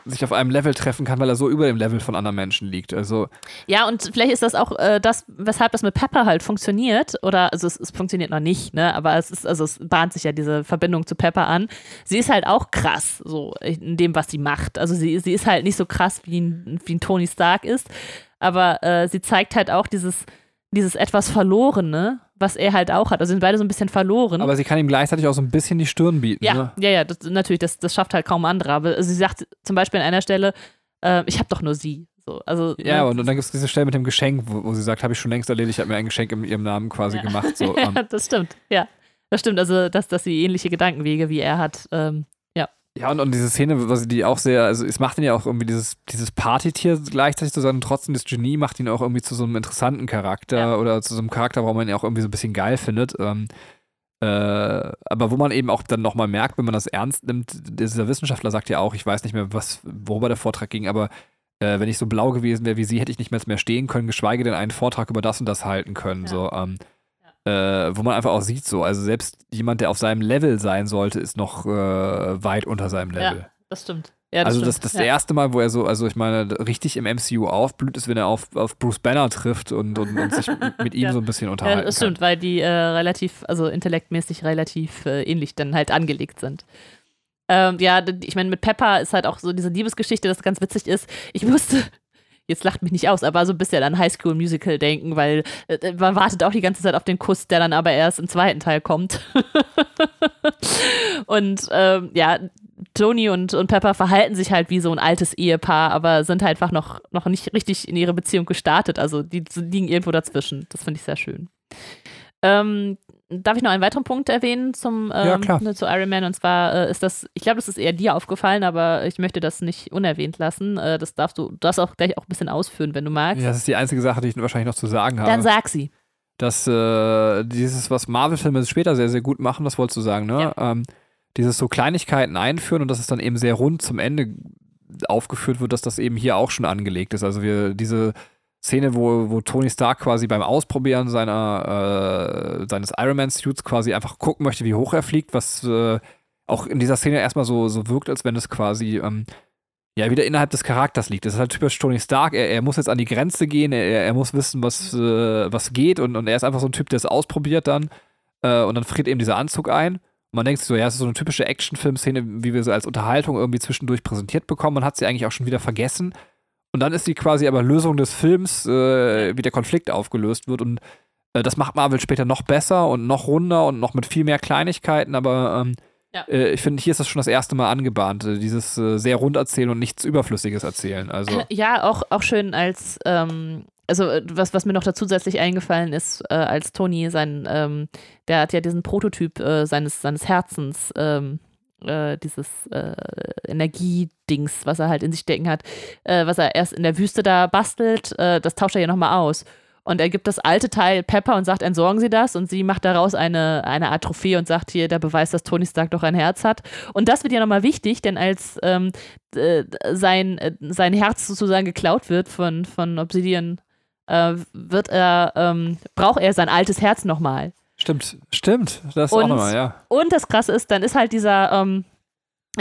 sich auf einem Level treffen kann, weil er so über dem Level von anderen Menschen liegt. Also, Ja, und vielleicht ist das auch äh, das, weshalb das mit Pepper halt funktioniert. Oder, also es, es funktioniert noch nicht, ne? Aber es ist, also es bahnt sich ja diese Verbindung zu Pepper an. Sie ist halt auch krass, so in dem, was sie macht. Also sie, sie ist halt nicht so krass, wie ein, wie ein Tony Stark ist, aber äh, sie zeigt halt auch dieses, dieses etwas Verlorene, was er halt auch hat. Also sind beide so ein bisschen verloren. aber sie kann ihm gleichzeitig auch so ein bisschen die Stirn bieten. Ja, Ne? ja, ja, das, natürlich, das, das schafft halt kaum andere. Aber sie sagt zum Beispiel an einer Stelle, äh, ich habe doch nur sie. So, also, Ja, ne, und, und dann gibt es diese Stelle mit dem Geschenk, wo, wo sie sagt, habe ich schon längst erledigt, ich habe mir ein Geschenk in ihrem Namen quasi Ja. gemacht. So, ähm, ja, das stimmt, ja. Das stimmt, also dass, dass sie ähnliche Gedankenwege wie er hat. Ähm, Ja, und, und diese Szene, was die auch sehr, also es macht ihn ja auch irgendwie dieses, dieses Partytier gleichzeitig zu sein trotzdem das Genie macht ihn auch irgendwie zu so einem interessanten Charakter Ja. oder zu so einem Charakter, warum man ihn auch irgendwie so ein bisschen geil findet. Ähm, äh, aber wo man eben auch dann nochmal merkt, wenn man das ernst nimmt, dieser Wissenschaftler sagt ja auch, ich weiß nicht mehr, was, worüber der Vortrag ging, aber äh, wenn ich so blau gewesen wäre wie sie, hätte ich nicht mehr, mehr stehen können, geschweige denn einen Vortrag über das und das halten können. Ja. So, ähm, äh, wo man einfach auch sieht, so, also selbst jemand, der auf seinem Level sein sollte, ist noch äh, weit unter seinem Level. ja, das stimmt. Ja, das also das, das ja. erste Mal, wo er so, also ich meine, richtig im MCU aufblüht, ist, wenn er auf, auf Bruce Banner trifft und, und, und sich mit- ihm Ja. so ein bisschen unterhalten Ja, das stimmt, weil die äh, relativ, also intellektmäßig relativ äh, ähnlich dann halt angelegt sind. Ähm, ja, ich meine, mit Pepper ist halt auch so diese Liebesgeschichte, das ganz witzig ist. Ich musste, jetzt lacht mich nicht aus, aber so ein bisschen an High School Musical denken, weil äh, man wartet auch die ganze Zeit auf den Kuss, der dann aber erst im zweiten Teil kommt. und ähm, ja, Tony und, und Pepper verhalten sich halt wie so ein altes Ehepaar, aber sind halt einfach noch, noch nicht richtig in ihre Beziehung gestartet. Also die liegen irgendwo dazwischen. Das finde ich sehr schön. Ähm, darf ich noch einen weiteren Punkt erwähnen zum Ja, ähm, ne, zu Iron Man? Und zwar äh, ist das, ich glaube, das ist eher dir aufgefallen, aber ich möchte das nicht unerwähnt lassen. Äh, das darfst du, du darfst auch gleich auch ein bisschen ausführen, wenn du magst. Ja, das ist die einzige Sache, die ich wahrscheinlich noch zu sagen habe. Dann sag sie. dass äh, dieses, was Marvel-Filme später sehr, sehr gut machen, das wolltest du sagen, ne? Ähm, dieses so Kleinigkeiten einführen und dass es dann eben sehr rund zum Ende aufgeführt wird, dass das eben hier auch schon angelegt ist. Also wir diese Szene, wo, wo Tony Stark quasi beim Ausprobieren seiner, äh, seines Iron Man Suits quasi einfach gucken möchte, wie hoch er fliegt, was äh, auch in dieser Szene erstmal so, so wirkt, als wenn es quasi ähm, ja wieder innerhalb des Charakters liegt. Das ist halt typisch Tony Stark. Er, er muss jetzt an die Grenze gehen, er, er muss wissen, was, äh, was geht und, und er ist einfach so ein Typ, der es ausprobiert dann äh, und dann friert eben dieser Anzug ein. Man denkt sich so, ja, es ist so eine typische Actionfilm-Szene, wie wir sie als Unterhaltung irgendwie zwischendurch präsentiert bekommen. Man hat sie eigentlich auch schon wieder vergessen. Und dann ist sie quasi aber Lösung des Films, äh, wie der Konflikt aufgelöst wird. Und äh, das macht Marvel später noch besser und noch runder und noch mit viel mehr Kleinigkeiten. Aber ähm, Ja. äh, ich finde, hier ist das schon das erste Mal angebahnt, äh, dieses äh, sehr rund erzählen und nichts Überflüssiges erzählen. Also, Ja, auch, auch schön als, ähm, also äh, was, was mir noch dazu zusätzlich eingefallen ist, äh, als Tony sein, ähm, der hat ja diesen Prototyp äh, seines, seines Herzens, ähm, äh, dieses äh, Energiedings, was er halt in sich stecken hat, äh, was er erst in der Wüste da bastelt, äh, das tauscht er ja nochmal aus. Und er gibt das alte Teil Pepper und sagt, entsorgen Sie das. Und sie macht daraus eine, eine Art Trophäe und sagt hier, der Beweis, dass Tony Stark doch ein Herz hat. Und das wird ja nochmal wichtig, denn als ähm, äh, sein, äh, sein Herz sozusagen geklaut wird von, von Obsidian, äh, wird er, ähm, braucht er sein altes Herz nochmal. Stimmt, stimmt. Das auch Und- nochmal, ja. Und das Krasse ist, dann ist halt dieser, ähm,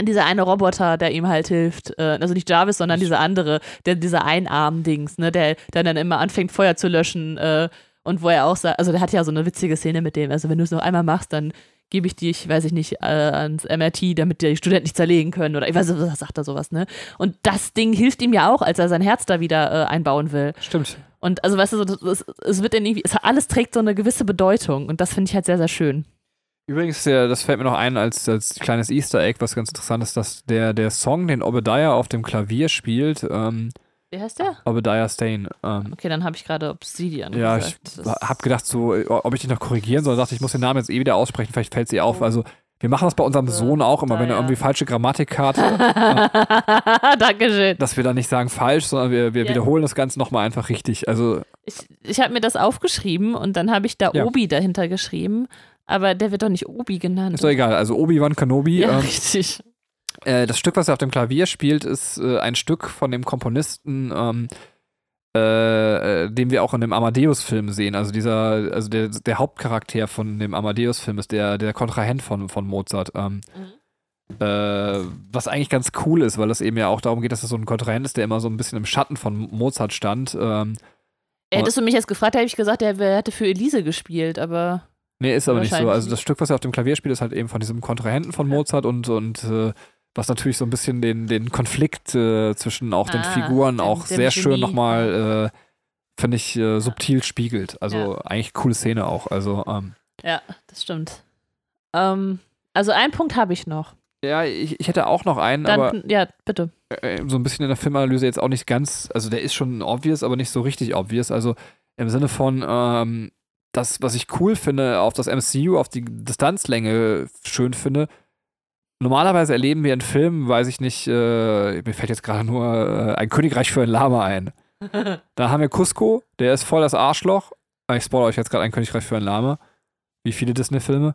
dieser eine Roboter, der ihm halt hilft, äh, also nicht Jarvis, sondern dieser andere, der dieser Einarm-Dings, ne, der, der dann immer anfängt, Feuer zu löschen äh, und wo er auch sagt, also der hat ja so eine witzige Szene mit dem, also wenn du es noch einmal machst, dann gebe ich dich, weiß ich nicht, äh, ans MRT, damit die Studenten nicht zerlegen können oder ich weiß nicht, was sagt er sowas, ne? Und das Ding hilft ihm ja auch, als er sein Herz da wieder äh, einbauen will. Stimmt. Und also, weißt du, es, es wird dann irgendwie, es, alles trägt so eine gewisse Bedeutung und das finde ich halt sehr, sehr schön. Übrigens, der, das fällt mir noch ein als, als kleines Easter Egg, was ganz interessant ist, dass der, der Song, den Obadiah auf dem Klavier spielt, ähm, Wie heißt der? Obadiah Stane, ähm, Okay, dann habe ich gerade Obsidian Ja, ich gesagt. Das- hab gedacht, so, ob ich dich noch korrigigen soll, dachte ich, muss den Namen jetzt eh wieder aussprechen, vielleicht fällt sie auf. Also, wir machen das bei unserem Sohn auch immer, wenn er Ja. irgendwie falsche Grammatik hat, Dankeschön. dass wir dann nicht sagen falsch, sondern wir, wir Ja. wiederholen das Ganze nochmal einfach richtig. Also, Ich, ich habe mir das aufgeschrieben und dann habe ich da Ja. Obi dahinter geschrieben, aber der wird doch nicht Obi genannt. ist doch egal. Also, Obi-Wan Kenobi, ja, ähm, richtig. Äh, das Stück, was er auf dem Klavier spielt, ist äh, ein Stück von dem Komponisten, ähm, äh, äh, den wir auch in dem Amadeus-Film sehen. Also dieser, also der, der Hauptcharakter von dem Amadeus-Film ist der, der Kontrahent von, von Mozart. Ähm, Mhm. äh, was eigentlich ganz cool ist, weil es eben ja auch darum geht, dass es so ein Kontrahent ist, der immer so ein bisschen im Schatten von Mozart stand. Ähm, Hättest du mich jetzt gefragt, hätte ich gesagt, er hätte für Elise gespielt, aber Nee, ist aber nicht so. Also das. Stück, was er auf dem Klavier spielt, ist halt eben von diesem Kontrahenten von Mozart und, und äh, was natürlich so ein bisschen den, den Konflikt äh, zwischen auch den Ah, Figuren der- auch der sehr schön Chemie. nochmal, äh, finde ich, äh, subtil spiegelt. Also Ja. eigentlich coole Szene auch. Also ähm, ja, das stimmt. Ähm, also einen Punkt habe ich noch. ja, ich, ich hätte auch noch einen, aber Dann, ja, bitte. so ein bisschen in der Filmanalyse jetzt auch nicht ganz, also der ist schon obvious, aber nicht so richtig obvious. Also im Sinne von, ähm, das, was ich cool finde, auf das MCU, auf die Distanzlänge schön finde. Normalerweise erleben wir in Filmen, weiß ich nicht, äh, mir fällt jetzt gerade nur äh, ein Königreich für ein Lama ein. Da haben wir Cusco, der ist voll das Arschloch. Ah, Ich spoilere euch jetzt gerade ein Königreich für ein Lama. Wie viele Disney-Filme.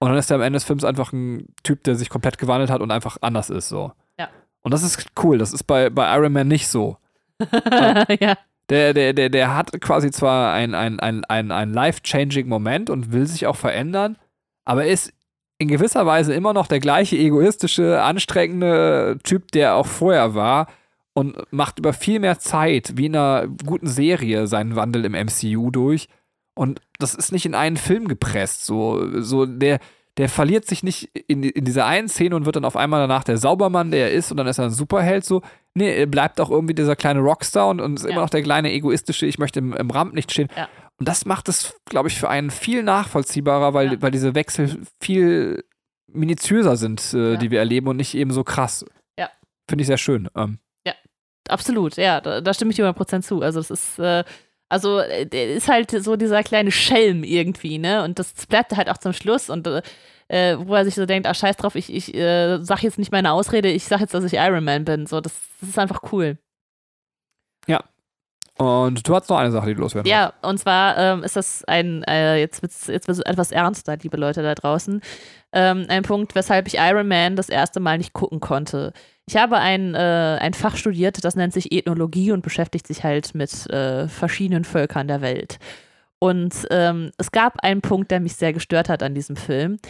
Und dann ist er am Ende des Films einfach ein Typ, der sich komplett gewandelt hat und einfach anders ist so. Ja. Und das ist cool. Das ist bei, bei Iron Man nicht so. ja. Der, der, der, der hat quasi zwar ein, ein, ein, ein, ein life-changing Moment und will sich auch verändern, aber er ist in gewisser Weise immer noch der gleiche egoistische, anstrengende Typ, der auch vorher war und macht über viel mehr Zeit, wie in einer guten Serie, seinen Wandel im MCU durch. Und das ist nicht in einen Film gepresst. So, so der, der verliert sich nicht in, in dieser einen Szene und wird dann auf einmal danach der Saubermann, der er ist, und dann ist er ein Superheld. So, nee, er bleibt auch irgendwie dieser kleine Rockstar und, und ist Ja. immer noch der kleine egoistische, ich möchte im, im Rampenlicht stehen. Ja. Und das macht es, glaube ich, für einen viel nachvollziehbarer, weil, Ja. weil diese Wechsel viel minutiöser sind, äh, Ja. die wir erleben und nicht eben so krass. Ja. Finde ich sehr schön. Ähm, Absolut, ja, da, da stimme ich dir 100% zu. Also, das ist, äh, Also, äh, ist halt so dieser kleine Schelm irgendwie, ne? Und das bleibt halt auch zum Schluss und äh, wo er sich so denkt, ah, scheiß drauf, ich, ich äh, sag jetzt nicht meine Ausrede, ich sag jetzt, dass ich Iron Man bin. So, das, das ist einfach cool. Ja. Und du hast noch eine Sache, die du loswerden Ja, und zwar ähm, ist das ein, äh, jetzt wird es jetzt wird's etwas ernster, liebe Leute da draußen, ähm, ein Punkt, weshalb ich Iron Man das erste Mal nicht gucken konnte. Ich habe ein, äh, ein Fach studiert, das nennt sich Ethnologie und beschäftigt sich halt mit äh, verschiedenen Völkern der Welt. Und ähm, es gab einen Punkt, der mich sehr gestört hat an diesem Film,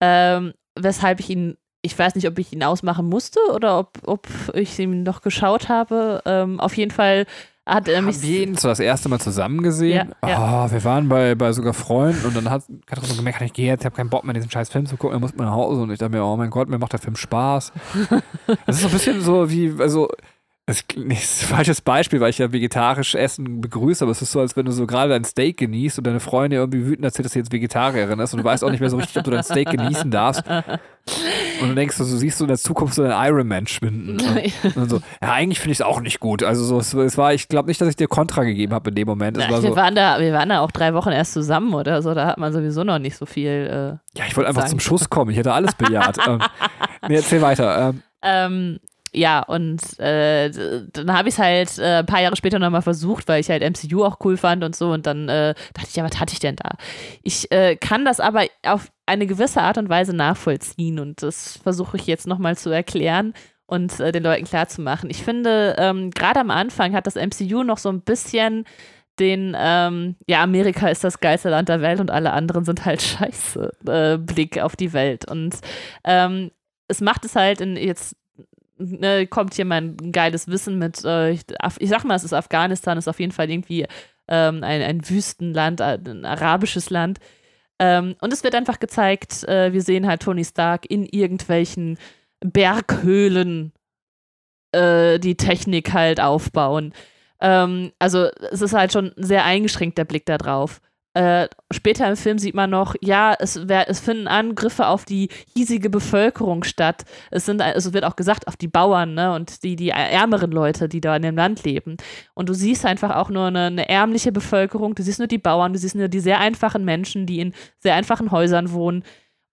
ähm, weshalb ich ihn, ich weiß nicht, ob ich ihn ausmachen musste oder ob, ob ich ihn noch geschaut habe. Ähm, auf jeden Fall hat er mich. Haben wir ihn so das erste Mal zusammen gesehen? Ja, ja. Oh, wir waren bei, bei sogar Freunden und dann hat Katrin so gemerkt, ich gehe jetzt, ich habe keinen Bock mehr, diesen scheiß Film zu gucken, dann muss man nach Hause und ich dachte mir, oh mein Gott, mir macht der Film Spaß. Das ist so ein bisschen so wie, also das ist ein falsches Beispiel, weil ich ja vegetarisch Essen begrüße, aber es ist so, als wenn du so gerade dein Steak genießt und deine Freundin irgendwie wütend erzählt, dass sie jetzt Vegetarierin ist und du weißt auch nicht mehr so richtig, ob du dein Steak genießen darfst. Und du denkst, du siehst du in der Zukunft so einen Iron Man schwinden. Und so, ja, eigentlich finde ich es auch nicht gut. Also so, es, es war, ich glaube nicht, dass ich dir Kontra gegeben habe in dem Moment. Na, wir, so, waren da, wir waren da auch drei Wochen erst zusammen oder so, da hat man sowieso noch nicht so viel. Äh, ja, ich wollte einfach sagen. zum Schuss kommen. Ich hätte alles bejaht. ähm, nee, erzähl weiter. Ähm, Ähm, ja, und äh, dann habe ich es halt äh, ein paar Jahre später nochmal versucht, weil ich halt MCU auch cool fand und so. Und dann äh, dachte ich, ja, was hatte ich denn da? Ich äh, kann das aber auf eine gewisse Art und Weise nachvollziehen und das versuche ich jetzt nochmal zu erklären und äh, den Leuten klarzumachen. Ich finde, ähm, gerade am Anfang hat das MCU noch so ein bisschen den, ähm, ja, Amerika ist das geilste Land der Welt und alle anderen sind halt scheiße, äh, Blick auf die Welt. Und ähm, es macht es halt in jetzt ne, kommt hier mein geiles Wissen mit, äh, ich, sag mal, es ist Afghanistan, ist auf jeden Fall irgendwie ähm, ein, ein Wüstenland, ein arabisches Land. Ähm, und es wird einfach gezeigt, äh, wir sehen halt Tony Stark in irgendwelchen Berghöhlen äh, die Technik halt aufbauen. Ähm, also es ist halt schon sehr eingeschränkt der Blick da drauf. Äh, später im Film sieht man noch, ja, es, wär, es finden Angriffe auf die hiesige Bevölkerung statt. Es sind, also es wird auch gesagt, auf die Bauern, ne, und die, die ärmeren Leute, die da in dem Land leben. Und du siehst einfach auch nur eine, eine ärmliche Bevölkerung, du siehst nur die Bauern, du siehst nur die sehr einfachen Menschen, die in sehr einfachen Häusern wohnen.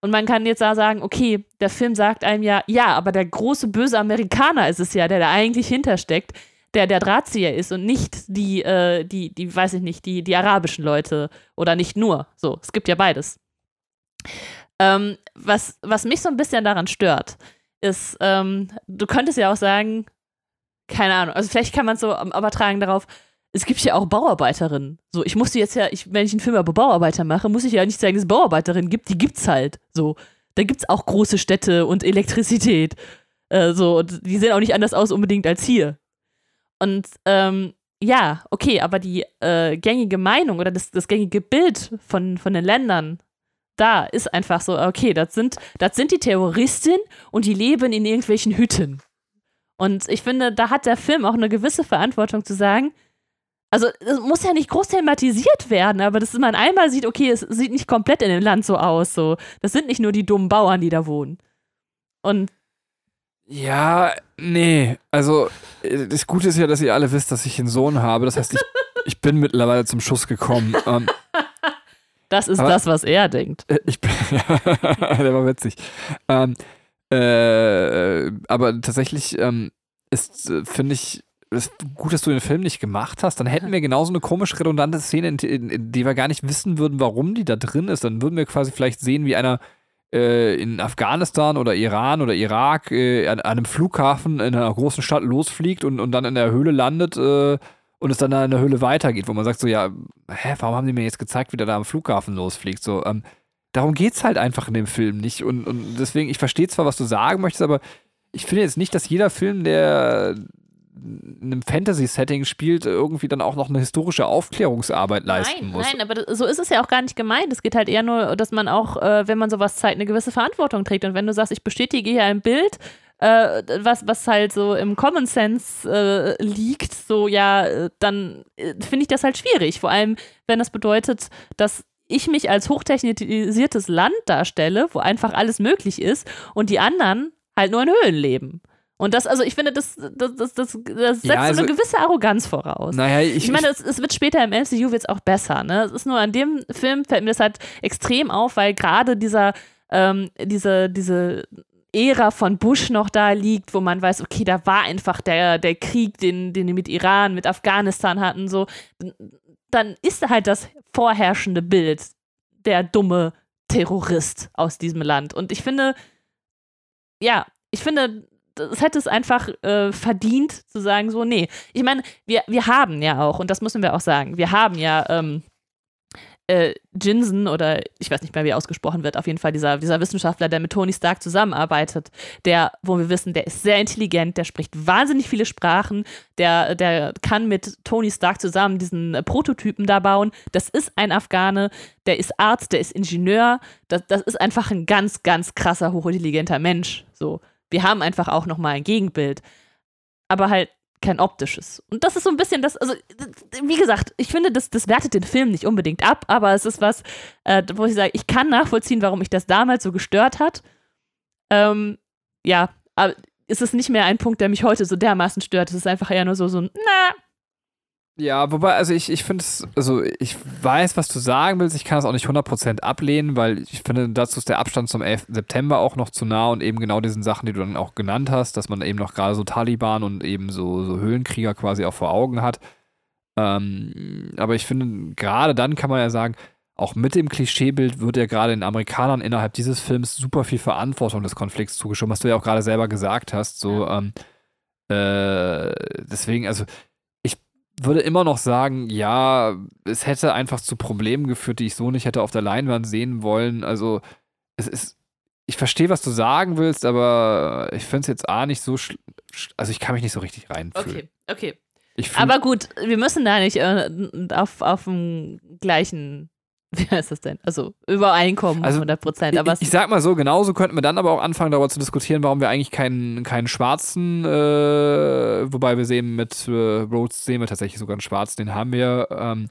Und man kann jetzt da sagen, okay, der Film sagt einem ja, ja, aber der große böse Amerikaner ist es ja, der da eigentlich hintersteckt, der der Drahtzieher ist und nicht die, äh, die, die, weiß ich nicht, die, die arabischen Leute oder nicht nur. So, es gibt ja beides. Ähm, was, was mich so ein bisschen daran stört, ist, ähm, du könntest ja auch sagen, keine Ahnung, also vielleicht kann man es so übertragen darauf, es gibt ja auch Bauarbeiterinnen. So, ich musste jetzt ja, ich, wenn ich einen Film über Bauarbeiter mache, muss ich ja nicht sagen, dass es Bauarbeiterinnen gibt, die gibt's halt. So, da gibt's auch große Städte und Elektrizität. Äh, so, und die sehen auch nicht anders aus unbedingt als hier. Und ähm, ja, okay, aber die äh, gängige Meinung oder das, das gängige Bild von, von den Ländern, da ist einfach so, okay, das sind, das sind die Terroristen und die leben in irgendwelchen Hütten. Und ich finde, da hat der Film auch eine gewisse Verantwortung zu sagen, also es muss ja nicht groß thematisiert werden, aber dass man einmal sieht, okay, es sieht nicht komplett in dem Land so aus, so. Das sind nicht nur die dummen Bauern, die da wohnen. Und Ja, nee. Also, äh, das Gute ist ja, dass ihr alle wisst, dass ich einen Sohn habe. Das heißt, ich, ich bin mittlerweile zum Schuss gekommen. Ähm, das ist das, was er denkt. äh, ich bin, der war witzig. Ähm, äh, aber tatsächlich ähm, ist, äh, finde ich, ist gut, dass du den Film nicht gemacht hast. Dann hätten wir genauso eine komisch redundante Szene, in, in, in die wir gar nicht wissen würden, warum die da drin ist. Dann würden wir quasi vielleicht sehen, wie einer in Afghanistan oder Iran oder Irak äh, an, einem Flughafen in einer großen Stadt losfliegt und, und dann in der Höhle landet äh, und es dann da in der Höhle weitergeht, wo man sagt so, ja, hä, warum haben die mir jetzt gezeigt, wie der da am Flughafen losfliegt? So, ähm, darum geht's halt einfach in dem Film nicht. Und, und deswegen, ich verstehe zwar, was du sagen möchtest, aber ich finde jetzt nicht, dass jeder Film, der einem Fantasy-Setting spielt, irgendwie dann auch noch eine historische Aufklärungsarbeit leisten nein, muss. nein, aber das, so ist es ja auch gar nicht gemeint. Es geht halt eher nur, dass man auch, äh, wenn man sowas zeigt, eine gewisse Verantwortung trägt. Und wenn du sagst, ich bestätige hier ein Bild, äh, was, was halt so im Common Sense äh, liegt, so ja, dann äh, finde ich das halt schwierig. Vor allem, wenn das bedeutet, dass ich mich als hochtechnisiertes Land darstelle, wo einfach alles möglich ist und die anderen halt nur in Höhlen leben. Und das, also ich finde, das, das, das, das, setzt Ja, also- eine gewisse Arroganz voraus. Naja, ich, Ich meine, es, es wird später im MCU wird's auch besser. Ne? Es ist nur an dem Film fällt mir das halt extrem auf, weil gerade dieser, ähm, diese, diese Ära von Bush noch da liegt, wo man weiß, okay, da war einfach der, der Krieg, den, den die mit Iran, mit Afghanistan hatten, so, dann ist halt das vorherrschende Bild der dumme Terrorist aus diesem Land. Und ich finde, ja, ich finde, es hätte es einfach äh, verdient zu sagen, so, nee. Ich meine, wir, wir haben ja auch, und das müssen wir auch sagen, wir haben ja ähm, äh, Jinsen oder ich weiß nicht mehr, wie ausgesprochen wird, auf jeden Fall dieser, dieser Wissenschaftler, der mit Tony Stark zusammenarbeitet, der, wo wir wissen, der ist sehr intelligent, der spricht wahnsinnig viele Sprachen, der, der kann mit Tony Stark zusammen diesen äh, Prototypen da bauen. Das ist ein Afghane, der ist Arzt, der ist Ingenieur, das, das ist einfach ein ganz, ganz krasser, hochintelligenter Mensch. So, wir haben einfach auch nochmal ein Gegenbild, aber halt kein optisches. Und das ist so ein bisschen das, also wie gesagt, ich finde, das, das wertet den Film nicht unbedingt ab, aber es ist was, äh, wo ich sage, ich kann nachvollziehen, warum mich das damals so gestört hat. Ähm, ja, aber es ist nicht mehr ein Punkt, der mich heute so dermaßen stört. Es ist einfach eher nur so, so ein, na, Ja, wobei, also ich, ich finde es, also ich weiß, was du sagen willst, ich kann es auch nicht 100% ablehnen, weil ich finde, dazu ist der Abstand zum 11. September auch noch zu nah und eben genau diesen Sachen, die du dann auch genannt hast, dass man eben noch gerade so Taliban und eben so, so Höhlenkrieger quasi auch vor Augen hat. Ähm, aber ich finde, gerade dann kann man ja sagen, auch mit dem Klischeebild wird ja gerade den Amerikanern innerhalb dieses Films super viel Verantwortung des Konflikts zugeschoben, was du ja auch gerade selber gesagt hast. So, ähm, äh, deswegen, also würde immer noch sagen, ja, es hätte einfach zu Problemen geführt, die ich so nicht hätte auf der Leinwand sehen wollen. Also, es ist, ich verstehe, was du sagen willst, aber ich finde es jetzt A nicht so, schl- sch- also ich kann mich nicht so richtig reinfühlen. okay, okay. Aber gut, wir müssen da nicht äh, auf, auf dem gleichen, wie heißt das denn? Also Übereinkommen, Also, 100 Prozent. Aber ich, ich sag mal so, genauso könnten wir dann aber auch anfangen, darüber zu diskutieren, warum wir eigentlich keinen, keinen schwarzen, äh, wobei wir sehen mit äh, Rhodes sehen wir tatsächlich sogar einen schwarzen, den haben wir. Ähm,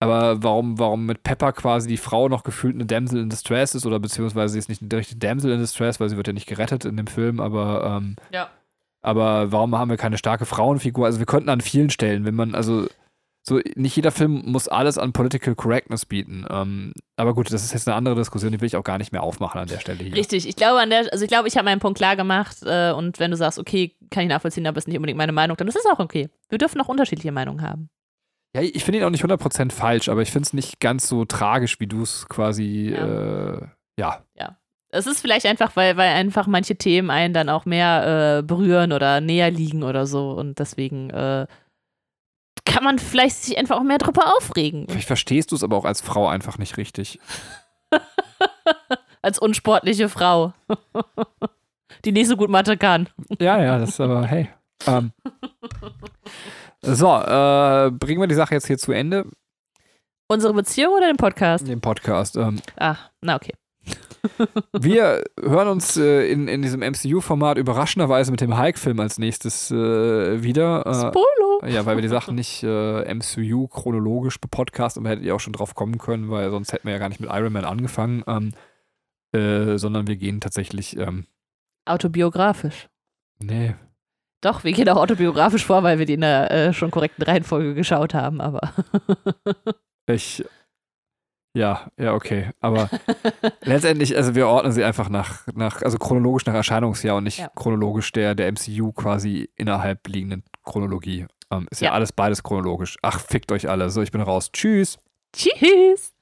aber warum, warum mit Pepper quasi die Frau noch gefühlt eine Damsel in Distress ist oder beziehungsweise sie ist nicht eine richtige Damsel in Distress, weil sie wird ja nicht gerettet in dem Film, aber ähm, Ja. aber warum haben wir keine starke Frauenfigur? Also wir könnten an vielen Stellen, wenn man, also so, nicht jeder Film muss alles an Political Correctness bieten. Ähm, aber gut, das ist jetzt eine andere Diskussion, die will ich auch gar nicht mehr aufmachen an der Stelle hier. Richtig, ich glaube an der, also ich glaube, ich habe meinen Punkt klar gemacht äh, und wenn du sagst, okay, kann ich nachvollziehen, aber ist nicht unbedingt meine Meinung, dann ist es auch okay. Wir dürfen auch unterschiedliche Meinungen haben. Ja, ich finde ihn auch nicht 100% falsch, aber ich finde es nicht ganz so tragisch, wie du es quasi, Ja. äh, ja. Es ist vielleicht einfach, weil, weil einfach manche Themen einen dann auch mehr äh, berühren oder näher liegen oder so und deswegen äh, kann man vielleicht sich einfach auch mehr drüber aufregen. Vielleicht verstehst du es aber auch als Frau einfach nicht richtig. Als unsportliche Frau. Die nicht so gut Mathe kann. Ja, ja, das ist aber, hey. Ähm. So, äh, bringen wir die Sache jetzt hier zu Ende, Unsere Beziehung oder den Podcast? den Podcast. Ähm, Ah, na okay. Wir hören uns äh, in, in diesem MCU-Format überraschenderweise mit dem Hulk-Film als nächstes äh, wieder. Äh, Spoiler. ja, weil wir die Sachen nicht äh, MCU chronologisch bepodcasten, aber hättet ihr auch schon drauf kommen können, weil sonst hätten wir ja gar nicht mit Iron Man angefangen. Ähm, äh, sondern wir gehen tatsächlich, ähm, Autobiografisch. nee, Doch, wir gehen auch autobiografisch vor, weil wir die in der äh, schon korrekten Reihenfolge geschaut haben, aber. ich, ja, ja, okay. Aber letztendlich, also wir ordnen sie einfach nach, nach also chronologisch nach Erscheinungsjahr und nicht Ja. chronologisch der, der MCU quasi innerhalb liegenden Chronologie. Ähm, ist ja, Ja. alles beides chronologisch. Ach, fickt euch alle. So, ich bin raus. Tschüss. Tschüss.